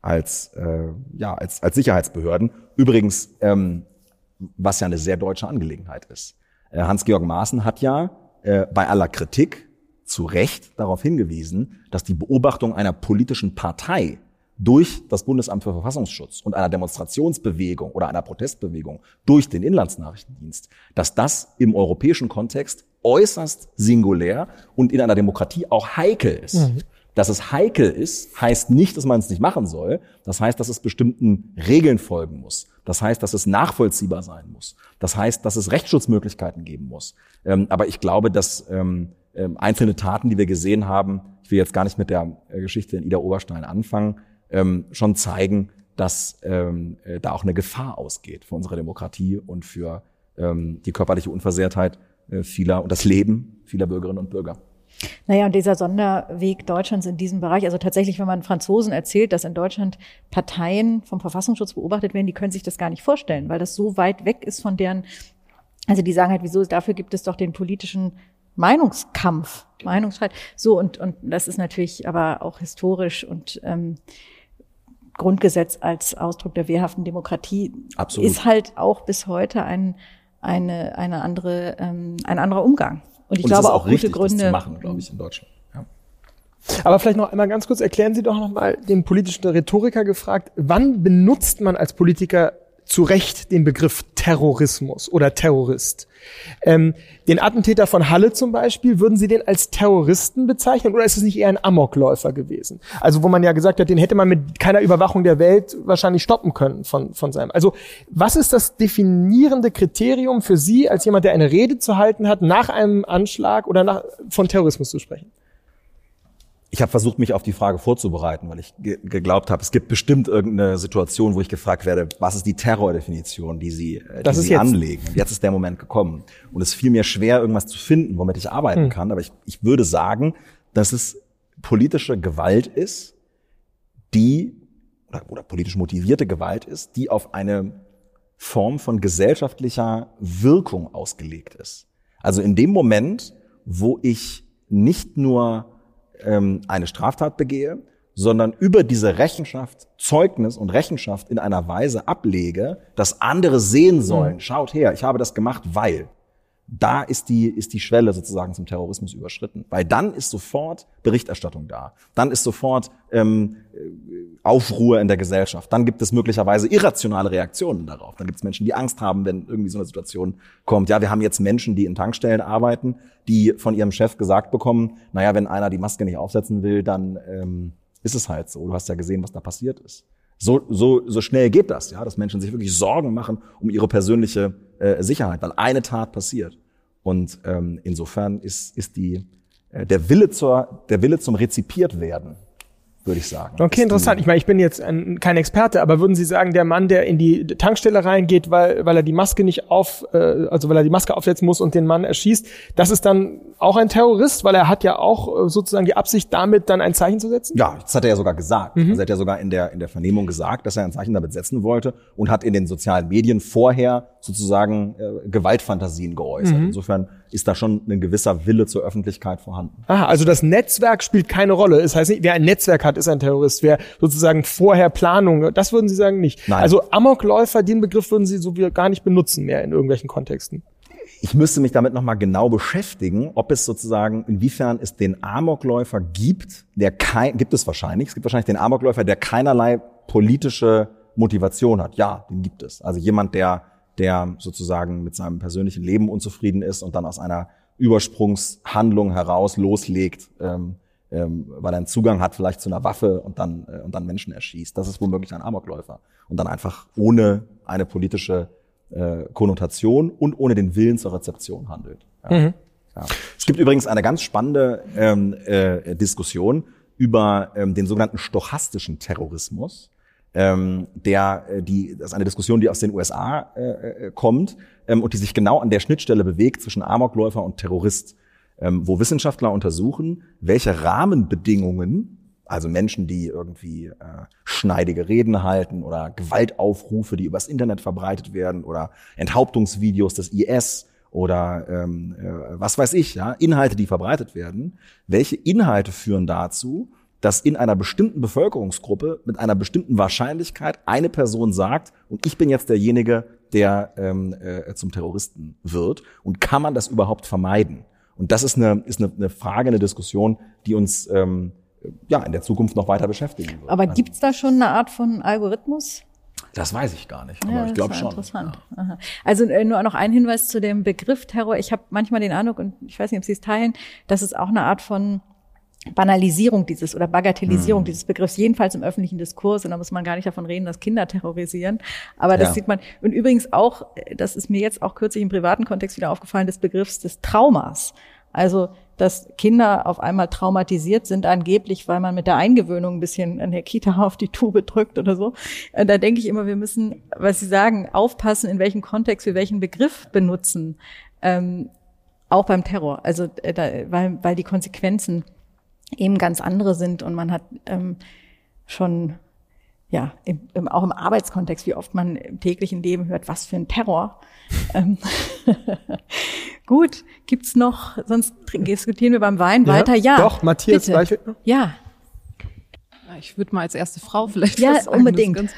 als äh, ja als als Sicherheitsbehörden. Übrigens, ähm, was ja eine sehr deutsche Angelegenheit ist. Äh, Hans-Georg Maaßen hat ja äh, bei aller Kritik zu Recht darauf hingewiesen, dass die Beobachtung einer politischen Partei durch das Bundesamt für Verfassungsschutz und einer Demonstrationsbewegung oder einer Protestbewegung durch den Inlandsnachrichtendienst, dass das im europäischen Kontext äußerst singulär und in einer Demokratie auch heikel ist. Mhm. Dass es heikel ist, heißt nicht, dass man es nicht machen soll. Das heißt, dass es bestimmten Regeln folgen muss. Das heißt, dass es nachvollziehbar sein muss. Das heißt, dass es Rechtsschutzmöglichkeiten geben muss. Ähm, aber ich glaube, dass ähm, ähm, einzelne Taten, die wir gesehen haben, ich will jetzt gar nicht mit der äh, Geschichte in Ida Oberstein anfangen, ähm, schon zeigen, dass ähm, äh, da auch eine Gefahr ausgeht für unsere Demokratie und für ähm, die körperliche Unversehrtheit äh, vieler und das Leben vieler Bürgerinnen und Bürger. Naja, und dieser Sonderweg Deutschlands in diesem Bereich, also tatsächlich, wenn man Franzosen erzählt, dass in Deutschland Parteien vom Verfassungsschutz beobachtet werden, die können sich das gar nicht vorstellen, weil das so weit weg ist von deren, also die sagen halt, wieso, dafür gibt es doch den politischen Meinungskampf, Meinungsfreiheit. So, und, und das ist natürlich aber auch historisch und ähm, Grundgesetz als Ausdruck der wehrhaften Demokratie Absolut. ist halt auch bis heute ein, eine, eine andere, ähm, ein anderer Umgang. Und ich Und glaube auch, gute richtig, Gründe. Das zu machen, glaube ich, in Deutschland. Ja. Aber vielleicht noch einmal ganz kurz, erklären Sie doch noch mal den politischen Rhetoriker gefragt, wann benutzt man als Politiker zu Recht den Begriff Terrorismus oder Terrorist. Ähm, den Attentäter von Halle zum Beispiel, würden Sie den als Terroristen bezeichnen oder ist es nicht eher ein Amokläufer gewesen? Also wo man ja gesagt hat, den hätte man mit keiner Überwachung der Welt wahrscheinlich stoppen können von, von seinem. Also was ist das definierende Kriterium für Sie als jemand, der eine Rede zu halten hat, nach einem Anschlag oder nach, von Terrorismus zu sprechen? Ich habe versucht, mich auf die Frage vorzubereiten, weil ich ge geglaubt habe, es gibt bestimmt irgendeine Situation, wo ich gefragt werde, was ist die Terrordefinition, die Sie, äh, die Sie anlegen. Und jetzt ist der Moment gekommen. Und es fiel mir schwer, irgendwas zu finden, womit ich arbeiten hm. kann. Aber ich, ich würde sagen, dass es politische Gewalt ist, die, oder, oder politisch motivierte Gewalt ist, die auf eine Form von gesellschaftlicher Wirkung ausgelegt ist. Also in dem Moment, wo ich nicht nur ähm, eine Straftat begehe, sondern über diese Rechenschaft, Zeugnis und Rechenschaft in einer Weise ablege, dass andere sehen sollen, mhm. schaut her, ich habe das gemacht, weil da ist die, ist die Schwelle sozusagen zum Terrorismus überschritten. Weil dann ist sofort Berichterstattung da. Dann ist sofort ähm, Aufruhr in der Gesellschaft. Dann gibt es möglicherweise irrationale Reaktionen darauf. Dann gibt es Menschen, die Angst haben, wenn irgendwie so eine Situation kommt. Ja, wir haben jetzt Menschen, die in Tankstellen arbeiten, die von ihrem Chef gesagt bekommen, naja, wenn einer die Maske nicht aufsetzen will, dann ähm, ist es halt so. Du hast ja gesehen, was da passiert ist. So, so, so schnell geht das, ja, dass Menschen sich wirklich Sorgen machen um ihre persönliche äh, Sicherheit, weil eine Tat passiert. Und ähm, insofern ist, ist die, äh, der Wille zur, der Wille zum Rezipiert werden würde ich sagen. Okay, interessant. Ich meine, ich bin jetzt ein, kein Experte, aber würden Sie sagen, der Mann, der in die Tankstelle reingeht, weil, weil er die Maske nicht auf, äh, also weil er die Maske aufsetzen muss und den Mann erschießt, das ist dann auch ein Terrorist, weil er hat ja auch äh, sozusagen die Absicht, damit dann ein Zeichen zu setzen? Ja, das hat er ja sogar gesagt. Mhm. Also er hat ja sogar in der, in der Vernehmung gesagt, dass er ein Zeichen damit setzen wollte und hat in den sozialen Medien vorher sozusagen äh, Gewaltfantasien geäußert. Mhm. Insofern ist da schon ein gewisser Wille zur Öffentlichkeit vorhanden. Aha, also das Netzwerk spielt keine Rolle. Das heißt nicht, wer ein Netzwerk hat, ist ein Terrorist. Wer sozusagen vorher Planung, das würden Sie sagen nicht. Nein. Also Amokläufer, den Begriff würden Sie so wie gar nicht benutzen mehr in irgendwelchen Kontexten. Ich müsste mich damit nochmal genau beschäftigen, ob es sozusagen, inwiefern es den Amokläufer gibt, der kein, gibt es wahrscheinlich, es gibt wahrscheinlich den Amokläufer, der keinerlei politische Motivation hat. Ja, den gibt es. Also jemand, der der sozusagen mit seinem persönlichen Leben unzufrieden ist und dann aus einer Übersprungshandlung heraus loslegt, ähm, ähm, weil er einen Zugang hat vielleicht zu einer Waffe und dann, äh, und dann Menschen erschießt. Das ist womöglich ein Amokläufer. Und dann einfach ohne eine politische äh, Konnotation und ohne den Willen zur Rezeption handelt. Ja. Mhm. Ja. Es gibt übrigens eine ganz spannende ähm, äh, Diskussion über ähm, den sogenannten stochastischen Terrorismus ähm, der äh, die das ist eine Diskussion, die aus den USA äh, äh, kommt ähm, und die sich genau an der Schnittstelle bewegt zwischen Amokläufer und Terrorist, ähm, wo Wissenschaftler untersuchen, welche Rahmenbedingungen also Menschen, die irgendwie äh, schneidige Reden halten oder Gewaltaufrufe, die übers Internet verbreitet werden oder Enthauptungsvideos des IS oder ähm, äh, was weiß ich, ja, Inhalte, die verbreitet werden. Welche Inhalte führen dazu, dass in einer bestimmten Bevölkerungsgruppe mit einer bestimmten Wahrscheinlichkeit eine Person sagt, und ich bin jetzt derjenige, der ähm, äh, zum Terroristen wird. Und kann man das überhaupt vermeiden? Und das ist eine, ist eine, eine Frage, eine Diskussion, die uns ähm, ja in der Zukunft noch weiter beschäftigen wird. Aber gibt's da schon eine Art von Algorithmus? Das weiß ich gar nicht, aber ja, ich glaube schon. Interessant. Ja. Also äh, nur noch ein Hinweis zu dem Begriff Terror. Ich habe manchmal den Eindruck, und ich weiß nicht, ob Sie es teilen, dass es auch eine Art von Banalisierung dieses oder Bagatellisierung mhm. dieses Begriffs, jedenfalls im öffentlichen Diskurs, und da muss man gar nicht davon reden, dass Kinder terrorisieren. Aber das ja. sieht man, und übrigens auch, das ist mir jetzt auch kürzlich im privaten Kontext wieder aufgefallen, des Begriffs des Traumas. Also, dass Kinder auf einmal traumatisiert sind, angeblich, weil man mit der Eingewöhnung ein bisschen an der Kita auf die Tube drückt oder so. Äh, da denke ich immer, wir müssen, was Sie sagen, aufpassen, in welchem Kontext wir welchen Begriff benutzen. Ähm, auch beim Terror. Also, äh, da, weil, weil die Konsequenzen eben ganz andere sind und man hat ähm, schon ja im, im, auch im Arbeitskontext, wie oft man im täglichen Leben hört, was für ein Terror. Ähm, Gut, gibt's noch? Sonst diskutieren wir beim Wein ja, weiter. Ja, doch Matthias Weichelt. Ja. Ich würde mal als erste Frau vielleicht ja unbedingt.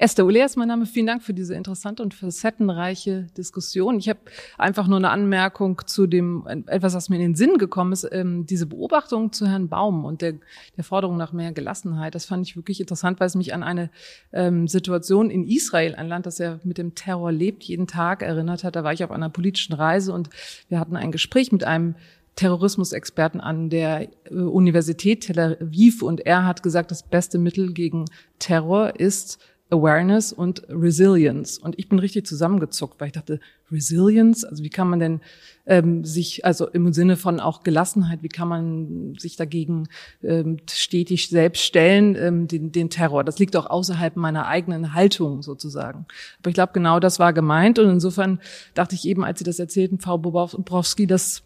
Esther Ulea ist mein Name. Vielen Dank für diese interessante und facettenreiche Diskussion. Ich habe einfach nur eine Anmerkung zu dem, etwas, was mir in den Sinn gekommen ist, ähm, diese Beobachtung zu Herrn Baum und der, der Forderung nach mehr Gelassenheit. Das fand ich wirklich interessant, weil es mich an eine ähm, Situation in Israel, ein Land, das ja mit dem Terror lebt, jeden Tag erinnert hat. Da war ich auf einer politischen Reise und wir hatten ein Gespräch mit einem Terrorismusexperten an der äh, Universität Tel Aviv und er hat gesagt, das beste Mittel gegen Terror ist Awareness und Resilience. Und ich bin richtig zusammengezuckt, weil ich dachte, Resilience, also wie kann man denn ähm, sich, also im Sinne von auch Gelassenheit, wie kann man sich dagegen ähm, stetig selbst stellen, ähm, den, den Terror. Das liegt auch außerhalb meiner eigenen Haltung sozusagen. Aber ich glaube, genau das war gemeint. Und insofern dachte ich eben, als Sie das erzählten, Frau Bobrowski, dass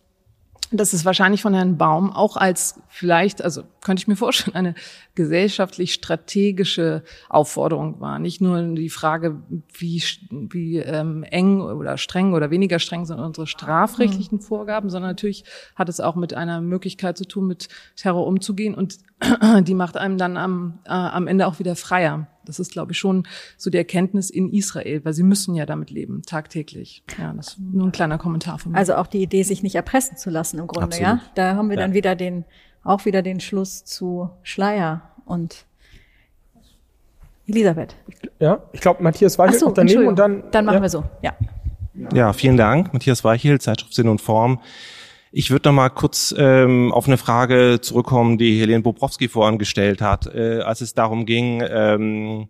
dass es wahrscheinlich von Herrn Baum auch als vielleicht, also könnte ich mir vorstellen, eine gesellschaftlich strategische Aufforderung war. Nicht nur die Frage, wie, wie ähm, eng oder streng oder weniger streng sind unsere strafrechtlichen Vorgaben, sondern natürlich hat es auch mit einer Möglichkeit zu tun, mit Terror umzugehen und die macht einem dann am, äh, am Ende auch wieder freier. Das ist, glaube ich, schon so die Erkenntnis in Israel, weil sie müssen ja damit leben, tagtäglich. Ja, das ist nur ein kleiner Kommentar von mir. Also auch die Idee, sich nicht erpressen zu lassen im Grunde, Absolut. ja. Da haben wir ja. dann wieder den, auch wieder den Schluss zu Schleier und Elisabeth. Ja, ich glaube, Matthias Weichel so, daneben und dann. Dann machen ja. wir so, ja. Ja, vielen Dank. Matthias Weichel, Zeitschrift Sinn und Form. Ich würde noch mal kurz ähm, auf eine Frage zurückkommen, die Helene Bobrowski vorhin gestellt hat, äh, als es darum ging, ähm,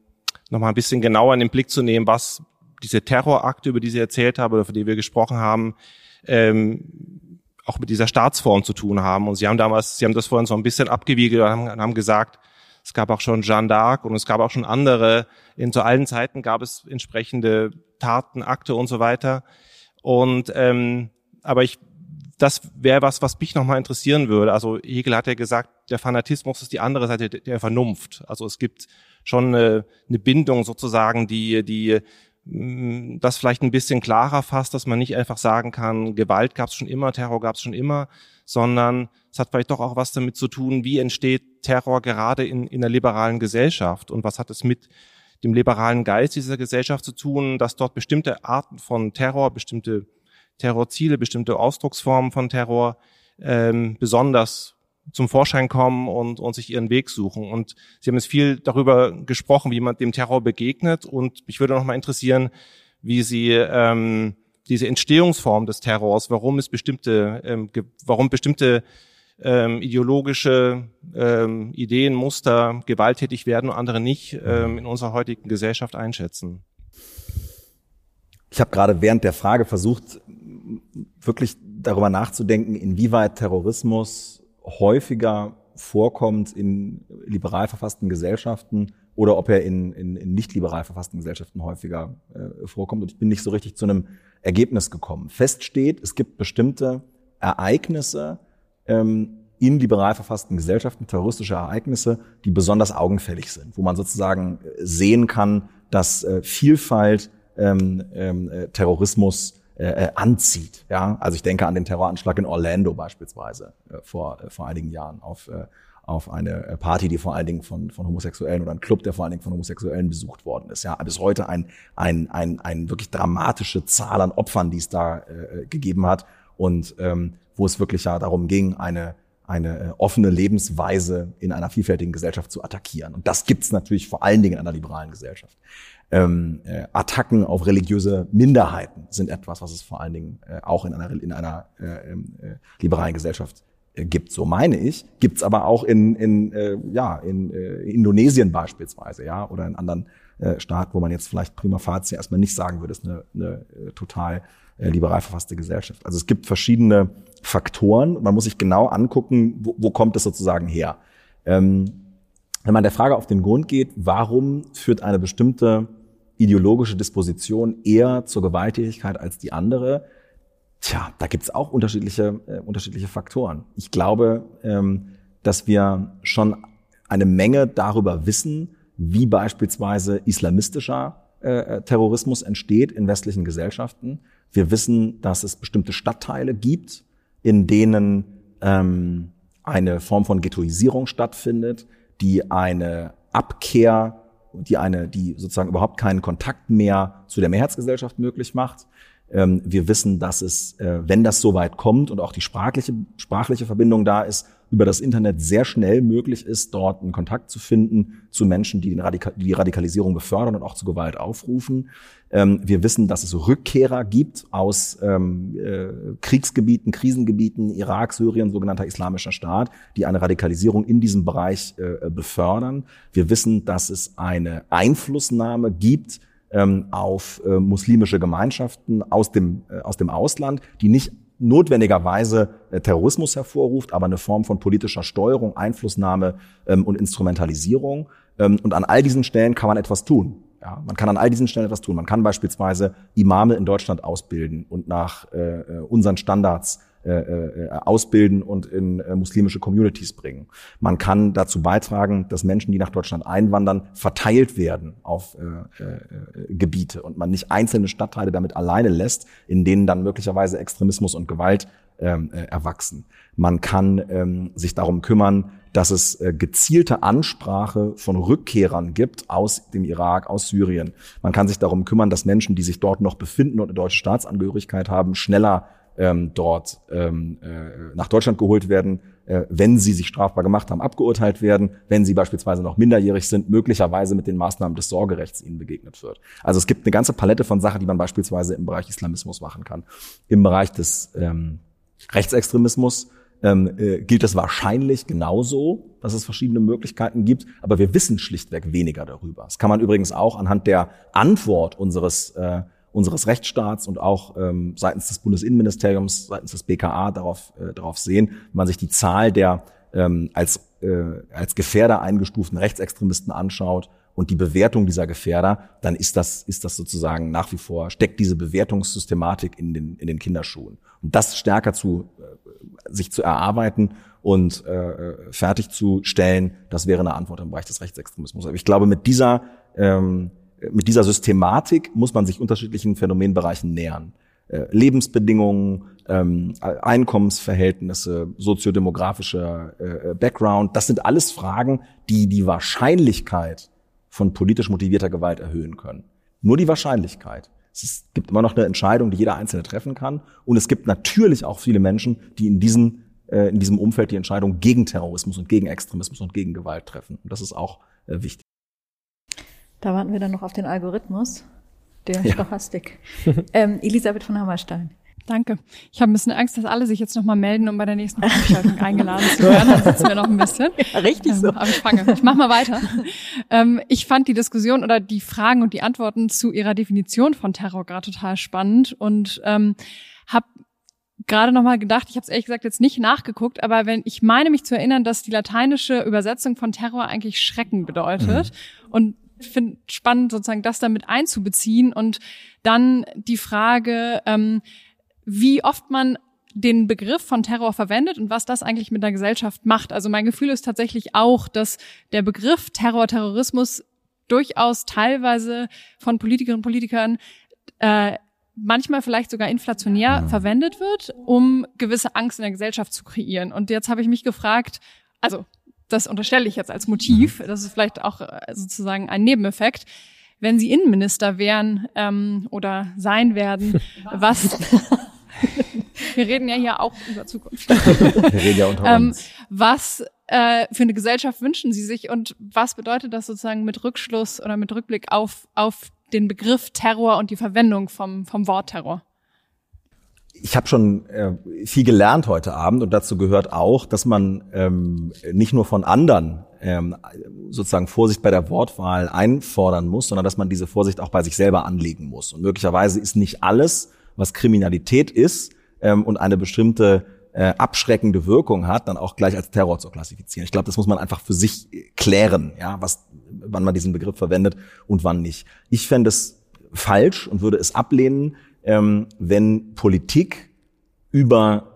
nochmal ein bisschen genauer in den Blick zu nehmen, was diese Terrorakte, über die Sie erzählt haben oder für die wir gesprochen haben, ähm, auch mit dieser Staatsform zu tun haben. Und Sie haben damals, Sie haben das vorhin so ein bisschen abgewiegelt und haben, haben gesagt, es gab auch schon Jeanne d'Arc und es gab auch schon andere. In zu allen Zeiten gab es entsprechende Taten, Akte und so weiter. Und ähm, aber ich, das wäre was, was mich nochmal interessieren würde. Also Hegel hat ja gesagt, der Fanatismus ist die andere Seite der Vernunft. Also es gibt schon eine, eine Bindung sozusagen, die, die mm, das vielleicht ein bisschen klarer fasst, dass man nicht einfach sagen kann, Gewalt gab es schon immer, Terror gab es schon immer, sondern es hat vielleicht doch auch was damit zu tun, wie entsteht Terror gerade in, in der liberalen Gesellschaft und was hat es mit dem liberalen Geist dieser Gesellschaft zu tun, dass dort bestimmte Arten von Terror, bestimmte Terrorziele, bestimmte Ausdrucksformen von Terror ähm, besonders zum Vorschein kommen und, und sich ihren Weg suchen. Und Sie haben jetzt viel darüber gesprochen, wie man dem Terror begegnet. Und mich würde noch mal interessieren, wie Sie ähm, diese Entstehungsform des Terrors, warum es bestimmte, ähm, warum bestimmte ähm, ideologische ähm, Ideen, Muster gewalttätig werden und andere nicht ähm, in unserer heutigen Gesellschaft einschätzen. Ich habe gerade während der Frage versucht, wirklich darüber nachzudenken, inwieweit Terrorismus häufiger vorkommt in liberal verfassten Gesellschaften oder ob er in, in, in nicht liberal verfassten Gesellschaften häufiger äh, vorkommt. Und ich bin nicht so richtig zu einem Ergebnis gekommen. Fest steht, es gibt bestimmte Ereignisse ähm, in liberal verfassten Gesellschaften, terroristische Ereignisse, die besonders augenfällig sind, wo man sozusagen sehen kann, dass äh, Vielfalt ähm, ähm, äh, Terrorismus äh, äh, anzieht. Ja, also ich denke an den Terroranschlag in Orlando beispielsweise äh, vor äh, vor einigen Jahren auf äh, auf eine äh, Party, die vor allen Dingen von, von Homosexuellen oder ein Club, der vor allen Dingen von Homosexuellen besucht worden ist. Ja, bis heute ein, ein, ein, ein wirklich dramatische Zahl an Opfern, die es da äh, gegeben hat und ähm, wo es wirklich ja darum ging, eine eine äh, offene Lebensweise in einer vielfältigen Gesellschaft zu attackieren. Und das gibt's natürlich vor allen Dingen in einer liberalen Gesellschaft. Ähm, äh, Attacken auf religiöse Minderheiten sind etwas, was es vor allen Dingen äh, auch in einer, in einer äh, ähm, äh, liberalen Gesellschaft äh, gibt, so meine ich, gibt's aber auch in, in, äh, ja, in äh, Indonesien beispielsweise, ja, oder in anderen äh, Staaten, wo man jetzt vielleicht prima facie erstmal nicht sagen würde, ist eine, eine äh, total äh, liberal verfasste Gesellschaft. Also es gibt verschiedene Faktoren. Man muss sich genau angucken, wo, wo kommt es sozusagen her. Ähm, wenn man der Frage auf den Grund geht, warum führt eine bestimmte ideologische Disposition eher zur Gewalttätigkeit als die andere, tja, da gibt's auch unterschiedliche, äh, unterschiedliche Faktoren. Ich glaube, ähm, dass wir schon eine Menge darüber wissen, wie beispielsweise islamistischer äh, Terrorismus entsteht in westlichen Gesellschaften. Wir wissen, dass es bestimmte Stadtteile gibt, in denen ähm, eine Form von Ghettoisierung stattfindet, die eine Abkehr, die eine, die sozusagen überhaupt keinen Kontakt mehr zu der Mehrheitsgesellschaft möglich macht. Ähm, wir wissen, dass es, äh, wenn das so weit kommt und auch die sprachliche, sprachliche Verbindung da ist, über das Internet sehr schnell möglich ist, dort einen Kontakt zu finden zu Menschen, die, Radika die Radikalisierung befördern und auch zu Gewalt aufrufen. Ähm, wir wissen, dass es Rückkehrer gibt aus ähm, äh, Kriegsgebieten, Krisengebieten, Irak, Syrien, sogenannter Islamischer Staat, die eine Radikalisierung in diesem Bereich äh, befördern. Wir wissen, dass es eine Einflussnahme gibt, ähm, auf äh, muslimische Gemeinschaften aus dem, aus dem Ausland, die nicht notwendigerweise Terrorismus hervorruft, aber eine Form von politischer Steuerung, Einflussnahme und Instrumentalisierung. Und an all diesen Stellen kann man etwas tun. Ja, man kann an all diesen Stellen etwas tun. Man kann beispielsweise Imame in Deutschland ausbilden und nach äh, äh unseren Standards äh, äh, ausbilden und in muslimische Communities bringen. Man kann dazu beitragen, dass Menschen, die nach Deutschland einwandern, verteilt werden auf Gebiete und man nicht einzelne Stadtteile damit alleine lässt, in denen dann möglicherweise Extremismus und Gewalt ähm, äh, erwachsen. Man kann ähm, sich darum kümmern, dass es äh, gezielte Ansprache von Rückkehrern gibt aus dem Irak, aus Syrien. Man kann sich darum kümmern, dass Menschen, die sich dort noch befinden und eine deutsche Staatsangehörigkeit haben, schneller ähm, dort ähm, äh, nach Deutschland geholt werden, äh, wenn sie sich strafbar gemacht haben, abgeurteilt werden, wenn sie beispielsweise noch minderjährig sind, möglicherweise mit den Maßnahmen des Sorgerechts ihnen begegnet wird. Also es gibt eine ganze Palette von Sachen, die man beispielsweise im Bereich Islamismus machen kann. Im Bereich des ähm, Rechtsextremismus ähm, äh, gilt es wahrscheinlich genauso, dass es verschiedene Möglichkeiten gibt, aber wir wissen schlichtweg weniger darüber. Das kann man übrigens auch anhand der Antwort unseres äh, unseres Rechtsstaats und auch ähm, seitens des Bundesinnenministeriums, seitens des BKA darauf, äh, darauf sehen, wenn man sich die Zahl der ähm, als, äh, als Gefährder eingestuften Rechtsextremisten anschaut und die Bewertung dieser Gefährder, dann ist das, ist das sozusagen nach wie vor, steckt diese Bewertungssystematik in den, in den Kinderschuhen. Und das stärker zu, äh, sich zu erarbeiten und äh, fertigzustellen, das wäre eine Antwort im Bereich des Rechtsextremismus. Aber ich glaube, mit dieser ähm, mit dieser Systematik muss man sich unterschiedlichen Phänomenbereichen nähern. Äh, Lebensbedingungen, ähm, Einkommensverhältnisse, soziodemografischer äh, Background, das sind alles Fragen, die die Wahrscheinlichkeit von politisch motivierter Gewalt erhöhen können. Nur die Wahrscheinlichkeit. Es gibt immer noch eine Entscheidung, die jeder Einzelne treffen kann. Und es gibt natürlich auch viele Menschen, die in, diesen, äh, in diesem Umfeld die Entscheidung gegen Terrorismus und gegen Extremismus und gegen Gewalt treffen. Und das ist auch äh, wichtig. Da warten wir dann noch auf den Algorithmus der ja. Stochastik. ähm, Elisabeth von Hammerstein. Danke. Ich habe ein bisschen Angst, dass alle sich jetzt nochmal melden, um bei der nächsten Veranstaltung eingeladen zu werden. Dann sitzen wir noch ein bisschen. Ja, richtig ähm, so. Aber ich fange. Ich mache mal weiter. Ähm, ich fand die Diskussion oder die Fragen und die Antworten zu ihrer Definition von Terror gerade total spannend und ähm, habe gerade nochmal gedacht, ich habe es ehrlich gesagt jetzt nicht nachgeguckt, aber wenn ich meine mich zu erinnern, dass die lateinische Übersetzung von Terror eigentlich Schrecken bedeutet. Mhm. Und finde spannend, sozusagen das damit einzubeziehen und dann die Frage, ähm, wie oft man den Begriff von Terror verwendet und was das eigentlich mit der Gesellschaft macht. Also mein Gefühl ist tatsächlich auch, dass der Begriff Terror, Terrorismus durchaus teilweise von Politikerinnen und Politikern äh, manchmal vielleicht sogar inflationär mhm. verwendet wird, um gewisse Angst in der Gesellschaft zu kreieren. Und jetzt habe ich mich gefragt, also das unterstelle ich jetzt als Motiv, mhm. das ist vielleicht auch äh, sozusagen ein Nebeneffekt, wenn Sie Innenminister wären ähm, oder sein werden, was wir reden ja hier auch über Zukunft. Wir reden ja unter ähm, uns. Was äh, für eine Gesellschaft wünschen Sie sich und was bedeutet das sozusagen mit Rückschluss oder mit Rückblick auf, auf den Begriff Terror und die Verwendung vom, vom Wort Terror? ich habe schon äh, viel gelernt heute Abend und dazu gehört auch, dass man ähm, nicht nur von anderen ähm, sozusagen Vorsicht bei der Wortwahl einfordern muss, sondern dass man diese Vorsicht auch bei sich selber anlegen muss. Und möglicherweise ist nicht alles, was Kriminalität ist ähm, und eine bestimmte äh, abschreckende Wirkung hat, dann auch gleich als Terror zu klassifizieren. Ich glaube, das muss man einfach für sich klären, ja, was, wann man diesen Begriff verwendet und wann nicht. Ich fände es falsch und würde es ablehnen, ähm, wenn Politik über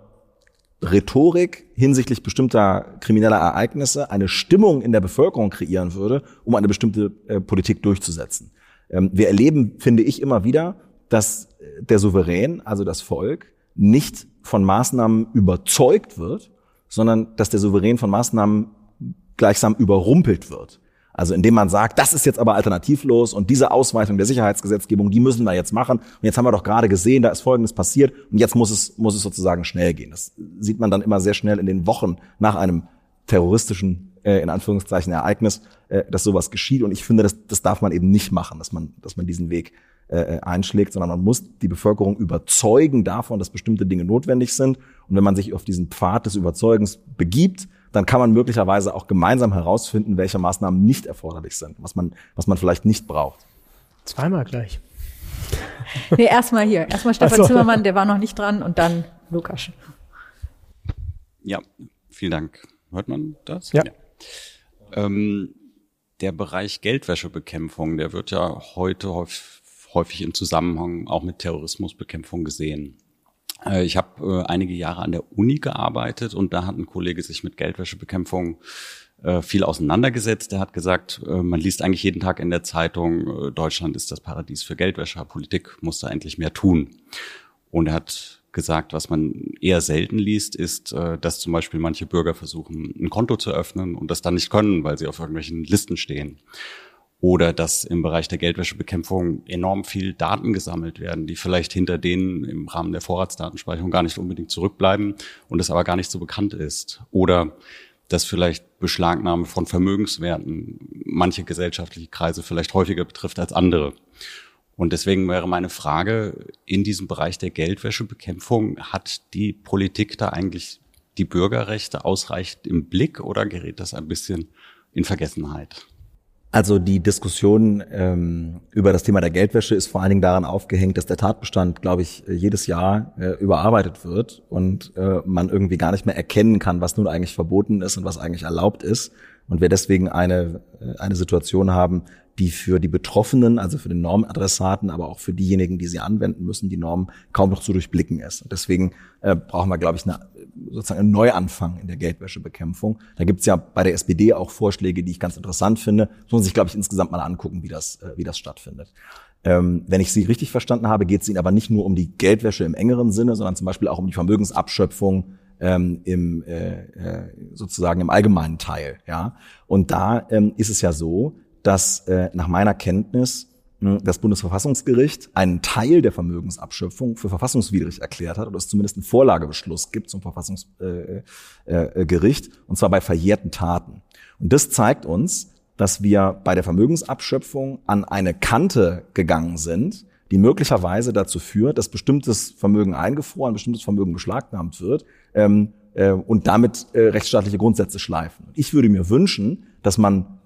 Rhetorik hinsichtlich bestimmter krimineller Ereignisse eine Stimmung in der Bevölkerung kreieren würde, um eine bestimmte äh, Politik durchzusetzen. Ähm, wir erleben, finde ich, immer wieder, dass der Souverän, also das Volk, nicht von Maßnahmen überzeugt wird, sondern dass der Souverän von Maßnahmen gleichsam überrumpelt wird. Also indem man sagt, das ist jetzt aber alternativlos und diese Ausweitung der Sicherheitsgesetzgebung, die müssen wir jetzt machen. Und jetzt haben wir doch gerade gesehen, da ist Folgendes passiert und jetzt muss es, muss es sozusagen schnell gehen. Das sieht man dann immer sehr schnell in den Wochen nach einem terroristischen, äh, in Anführungszeichen, Ereignis, äh, dass sowas geschieht. Und ich finde, das, das darf man eben nicht machen, dass man, dass man diesen Weg äh, einschlägt, sondern man muss die Bevölkerung überzeugen davon, dass bestimmte Dinge notwendig sind. Und wenn man sich auf diesen Pfad des Überzeugens begibt, dann kann man möglicherweise auch gemeinsam herausfinden, welche Maßnahmen nicht erforderlich sind, was man, was man vielleicht nicht braucht. Zweimal gleich. Nee, erstmal hier. Erstmal Stefan so. Zimmermann, der war noch nicht dran und dann Lukas. Ja, vielen Dank. Hört man das? Ja. ja. Ähm, der Bereich Geldwäschebekämpfung, der wird ja heute häufig im Zusammenhang auch mit Terrorismusbekämpfung gesehen. Äh, ich habe äh, einige Jahre an der Uni gearbeitet und da hat ein Kollege sich mit Geldwäschebekämpfung äh, viel auseinandergesetzt. Er hat gesagt, man liest eigentlich jeden Tag in der Zeitung, Deutschland ist das Paradies für Geldwäscher, Politik muss da endlich mehr tun. Und er hat gesagt, was man eher selten liest, ist, dass zum Beispiel manche Bürger versuchen, ein Konto zu öffnen und das dann nicht können, weil sie auf irgendwelchen Listen stehen oder dass im Bereich der Geldwäschebekämpfung enorm viel Daten gesammelt werden, die vielleicht hinter denen im Rahmen der Vorratsdatenspeicherung gar nicht unbedingt zurückbleiben und es aber gar nicht so bekannt ist. Oder dass vielleicht Beschlagnahme von Vermögenswerten manche gesellschaftliche Kreise vielleicht häufiger betrifft als andere. Und deswegen wäre meine Frage, in diesem Bereich der Geldwäschebekämpfung hat die Politik da eigentlich die Bürgerrechte ausreichend im Blick oder gerät das ein bisschen in Vergessenheit? Also die Diskussion ähm, über das Thema der Geldwäsche ist vor allen Dingen daran aufgehängt, dass der Tatbestand, glaube ich, jedes Jahr äh, überarbeitet wird und äh, man irgendwie gar nicht mehr erkennen kann, was nun eigentlich verboten ist und was eigentlich erlaubt ist. Und wir deswegen eine, äh, eine Situation haben, die für die Betroffenen, also für den Normadressaten, aber auch für diejenigen, die sie anwenden müssen, die Norm kaum noch zu durchblicken ist. Deswegen äh, brauchen wir, glaube ich, eine, sozusagen einen Neuanfang in der Geldwäschebekämpfung. Da gibt es ja bei der SPD auch Vorschläge, die ich ganz interessant finde. Muss man sich, glaube ich, insgesamt mal angucken, wie das, äh, wie das stattfindet. Ähm, wenn ich Sie richtig verstanden habe, geht es Ihnen aber nicht nur um die Geldwäsche im engeren Sinne, sondern zum Beispiel auch um die Vermögensabschöpfung ähm, im äh, äh, sozusagen im allgemeinen Teil. Ja, und da ähm, ist es ja so, dass nach meiner Kenntnis das Bundesverfassungsgericht einen Teil der Vermögensabschöpfung für verfassungswidrig erklärt hat oder es zumindest einen Vorlagebeschluss gibt zum Verfassungsgericht, äh, äh, und zwar bei verjährten Taten. Und das zeigt uns, dass wir bei der Vermögensabschöpfung an eine Kante gegangen sind, die möglicherweise dazu führt, dass bestimmtes Vermögen eingefroren, bestimmtes Vermögen beschlagnahmt wird ähm, äh, und damit äh, rechtsstaatliche Grundsätze schleifen. Ich würde mir wünschen, dass man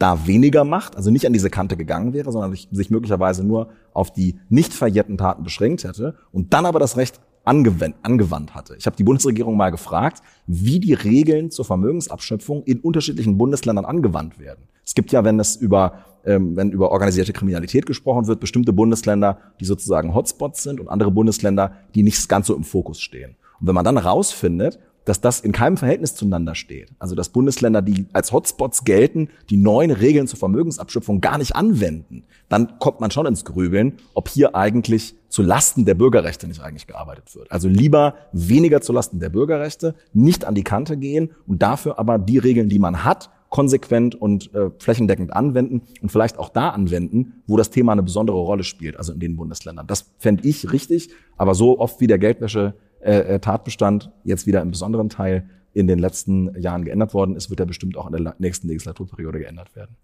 da weniger macht, also nicht an diese Kante gegangen wäre, sondern sich möglicherweise nur auf die nicht verjährten Taten beschränkt hätte und dann aber das Recht angewandt, angewandt hatte. Ich habe die Bundesregierung mal gefragt, wie die Regeln zur Vermögensabschöpfung in unterschiedlichen Bundesländern angewandt werden. Es gibt ja, wenn es über ähm, wenn über organisierte Kriminalität gesprochen wird, bestimmte Bundesländer, die sozusagen Hotspots sind und andere Bundesländer, die nicht ganz so im Fokus stehen. Und wenn man dann herausfindet, dass das in keinem Verhältnis zueinander steht. Also dass Bundesländer, die als Hotspots gelten, die neuen Regeln zur Vermögensabschöpfung gar nicht anwenden, dann kommt man schon ins Grübeln, ob hier eigentlich zu Lasten der Bürgerrechte nicht eigentlich gearbeitet wird. Also lieber weniger zu Lasten der Bürgerrechte, nicht an die Kante gehen und dafür aber die Regeln, die man hat, konsequent und äh, flächendeckend anwenden und vielleicht auch da anwenden, wo das Thema eine besondere Rolle spielt, also in den Bundesländern. Das fände ich richtig, aber so oft wie der Geldwäsche äh, äh, Tatbestand jetzt wieder im besonderen Teil in den letzten Jahren geändert worden ist, wird er bestimmt auch in der nächsten Legislaturperiode geändert werden.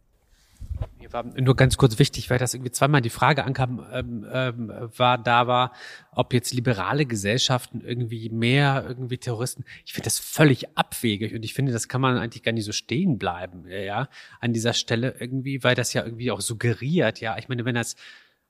Mir war nur ganz kurz wichtig, weil das irgendwie zweimal die Frage ankam, ähm, ähm, war da war, ob jetzt liberale Gesellschaften irgendwie mehr irgendwie Terroristen. Ich finde das völlig abwegig und ich finde, das kann man eigentlich gar nicht so stehen bleiben, ja, an dieser Stelle irgendwie, weil das ja irgendwie auch suggeriert, ja. Ich meine, wenn das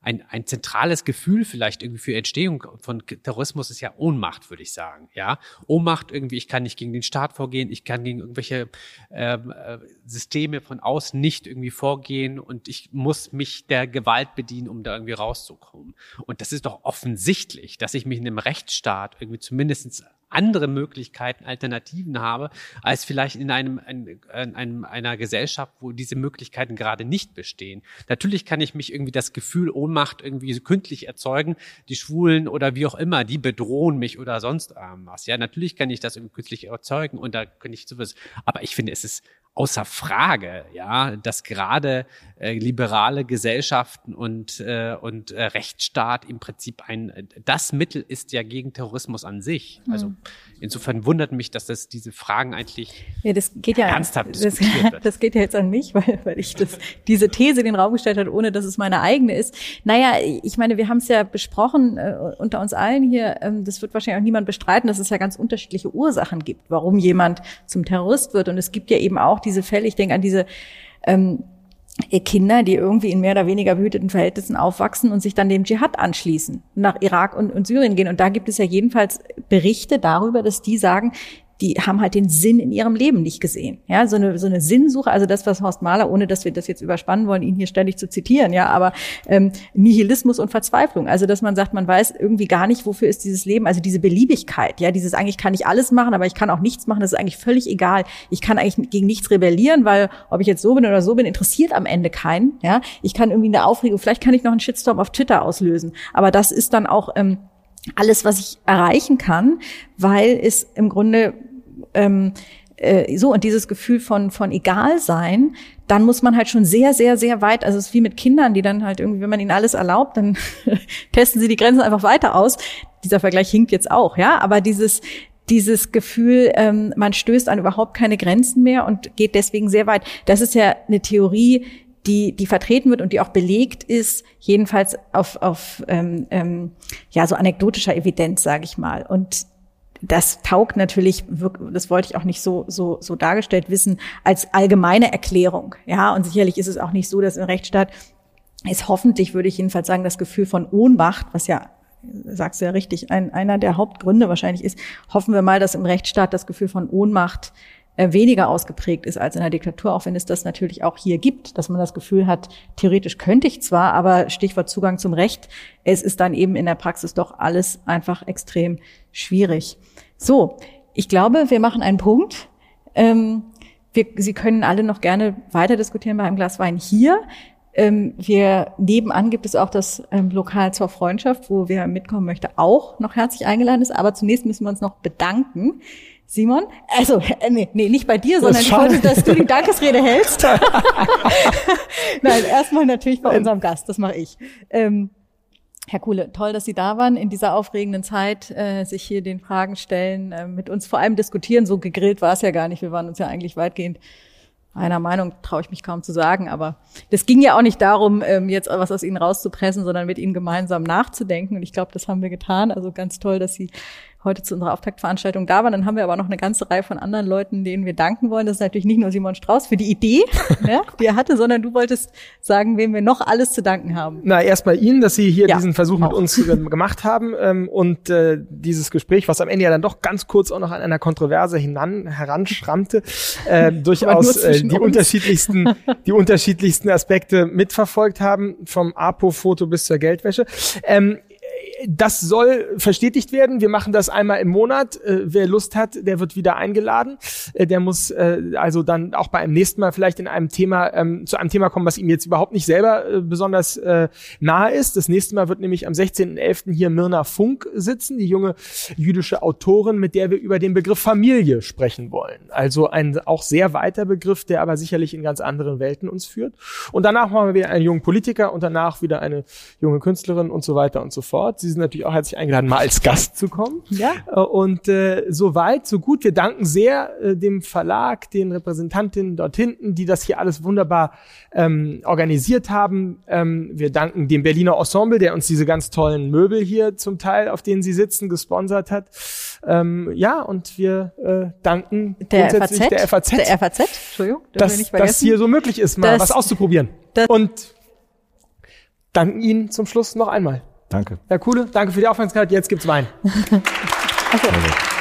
ein, ein zentrales Gefühl vielleicht irgendwie für Entstehung von Terrorismus ist ja Ohnmacht, würde ich sagen. Ja, Ohnmacht irgendwie, ich kann nicht gegen den Staat vorgehen, ich kann gegen irgendwelche ähm, äh, Systeme von außen nicht irgendwie vorgehen und ich muss mich der Gewalt bedienen, um da irgendwie rauszukommen. Und das ist doch offensichtlich, dass ich mich in einem Rechtsstaat irgendwie zumindestens andere Möglichkeiten, Alternativen habe, als vielleicht in einem, in, einem, einer Gesellschaft, wo diese Möglichkeiten gerade nicht bestehen. Natürlich kann ich mich irgendwie das Gefühl Ohnmacht irgendwie kündlich erzeugen, die Schwulen oder wie auch immer, die bedrohen mich oder sonst was. Ja, natürlich kann ich das irgendwie künstlich erzeugen und da kann ich sowas, aber ich finde, es ist außer Frage, ja, dass gerade äh, liberale Gesellschaften und äh, und äh, Rechtsstaat im Prinzip ein das Mittel ist ja gegen Terrorismus an sich. Mhm. Also insofern wundert mich, dass das diese Fragen eigentlich ja, das geht ja, ernsthaft das, diskutiert wird. Das geht ja jetzt an mich, weil, weil ich das, diese These in den Raum gestellt habe, ohne dass es meine eigene ist. Naja, ich meine, wir haben es ja besprochen äh, unter uns allen hier. Ähm, das wird wahrscheinlich auch niemand bestreiten, dass es ja ganz unterschiedliche Ursachen gibt, warum jemand zum Terrorist wird. Und es gibt ja eben auch diese Fälle, ich denke an diese ähm, Kinder, die irgendwie in mehr oder weniger behüteten Verhältnissen aufwachsen und sich dann dem Dschihad anschließen, nach Irak und, und Syrien gehen. Und da gibt es ja jedenfalls Berichte darüber, dass die sagen, die haben halt den Sinn in ihrem Leben nicht gesehen. Ja, so eine, so eine Sinnsuche, also das, was Horst Mahler, ohne dass wir das jetzt überspannen wollen, ihn hier ständig zu zitieren, ja, aber ähm, Nihilismus und Verzweiflung. Also, dass man sagt, man weiß irgendwie gar nicht, wofür ist dieses Leben, also diese Beliebigkeit, ja, dieses eigentlich kann ich alles machen, aber ich kann auch nichts machen, das ist eigentlich völlig egal. Ich kann eigentlich gegen nichts rebellieren, weil ob ich jetzt so bin oder so bin, interessiert am Ende keinen, ja. Ich kann irgendwie eine Aufregung, vielleicht kann ich noch einen Shitstorm auf Twitter auslösen, aber das ist dann auch ähm, alles, was ich erreichen kann, weil es im Grunde ähm, äh, so und dieses Gefühl von von egal sein, dann muss man halt schon sehr sehr sehr weit. Also es ist wie mit Kindern, die dann halt irgendwie, wenn man ihnen alles erlaubt, dann testen sie die Grenzen einfach weiter aus. Dieser Vergleich hinkt jetzt auch, ja, aber dieses dieses Gefühl, ähm, man stößt an überhaupt keine Grenzen mehr und geht deswegen sehr weit. Das ist ja eine Theorie, die, die vertreten wird und die auch belegt ist, jedenfalls auf, auf ähm, ähm, ja so anekdotischer Evidenz, sage ich mal. Und das taugt natürlich, das wollte ich auch nicht so, so, so dargestellt wissen, als allgemeine Erklärung. Ja, und sicherlich ist es auch nicht so, dass im Rechtsstaat ist hoffentlich, würde ich jedenfalls sagen, das Gefühl von Ohnmacht, was ja sagst du ja richtig, ein, einer der Hauptgründe wahrscheinlich ist, hoffen wir mal, dass im Rechtsstaat das Gefühl von Ohnmacht weniger ausgeprägt ist als in der Diktatur, auch wenn es das natürlich auch hier gibt, dass man das Gefühl hat, theoretisch könnte ich zwar, aber Stichwort Zugang zum Recht, es ist dann eben in der Praxis doch alles einfach extrem schwierig. So, ich glaube, wir machen einen Punkt. Ähm, wir, Sie können alle noch gerne weiter diskutieren bei einem Glas Wein hier. Ähm, wir nebenan gibt es auch das ähm, Lokal zur Freundschaft, wo wer mitkommen möchte, auch noch herzlich eingeladen ist. Aber zunächst müssen wir uns noch bedanken. Simon, also äh, nee, nee, nicht bei dir, sondern ich wollte, dass du die Dankesrede hältst. Nein, erstmal natürlich bei unserem Gast, das mache ich. Ähm, Herr Kuhle, toll, dass Sie da waren in dieser aufregenden Zeit, äh, sich hier den Fragen stellen, äh, mit uns vor allem diskutieren. So gegrillt war es ja gar nicht. Wir waren uns ja eigentlich weitgehend einer Meinung, traue ich mich kaum zu sagen. Aber das ging ja auch nicht darum, ähm, jetzt was aus Ihnen rauszupressen, sondern mit Ihnen gemeinsam nachzudenken. Und ich glaube, das haben wir getan. Also ganz toll, dass Sie heute zu unserer Auftaktveranstaltung da waren. Dann haben wir aber noch eine ganze Reihe von anderen Leuten, denen wir danken wollen. Das ist natürlich nicht nur Simon Strauß für die Idee, ja, die er hatte, sondern du wolltest sagen, wem wir noch alles zu danken haben. Na, erstmal Ihnen, dass Sie hier ja, diesen Versuch auch. mit uns gemacht haben ähm, und äh, dieses Gespräch, was am Ende ja dann doch ganz kurz auch noch an einer Kontroverse hinan, heranschrammte, äh, durchaus äh, die uns. unterschiedlichsten, die unterschiedlichsten Aspekte mitverfolgt haben, vom APO-Foto bis zur Geldwäsche. Ähm, das soll verstetigt werden. Wir machen das einmal im Monat. Äh, wer Lust hat, der wird wieder eingeladen. Äh, der muss äh, also dann auch bei einem nächsten Mal vielleicht in einem Thema ähm, zu einem Thema kommen, was ihm jetzt überhaupt nicht selber äh, besonders äh, nahe ist. Das nächste Mal wird nämlich am 16.11. hier Mirna Funk sitzen, die junge jüdische Autorin, mit der wir über den Begriff Familie sprechen wollen. Also ein auch sehr weiter Begriff, der aber sicherlich in ganz anderen Welten uns führt. Und danach machen wir einen jungen Politiker und danach wieder eine junge Künstlerin und so weiter und so fort. Sie sind natürlich auch herzlich eingeladen, mal als Gast zu kommen. Ja. Äh, und äh, so weit, so gut. Wir danken sehr äh, dem Verlag, den Repräsentantinnen dort hinten, die das hier alles wunderbar ähm, organisiert haben. Ähm, wir danken dem Berliner Ensemble, der uns diese ganz tollen Möbel hier zum Teil, auf denen sie sitzen, gesponsert hat. Ähm, ja, und wir äh, danken der FAZ, der FAZ, der FAZ, Entschuldigung, dass das hier so möglich ist, mal das, was auszuprobieren. Und danken Ihnen zum Schluss noch einmal. Danke. Ja, coole. Danke für die Aufmerksamkeit. Jetzt gibt's Wein. okay.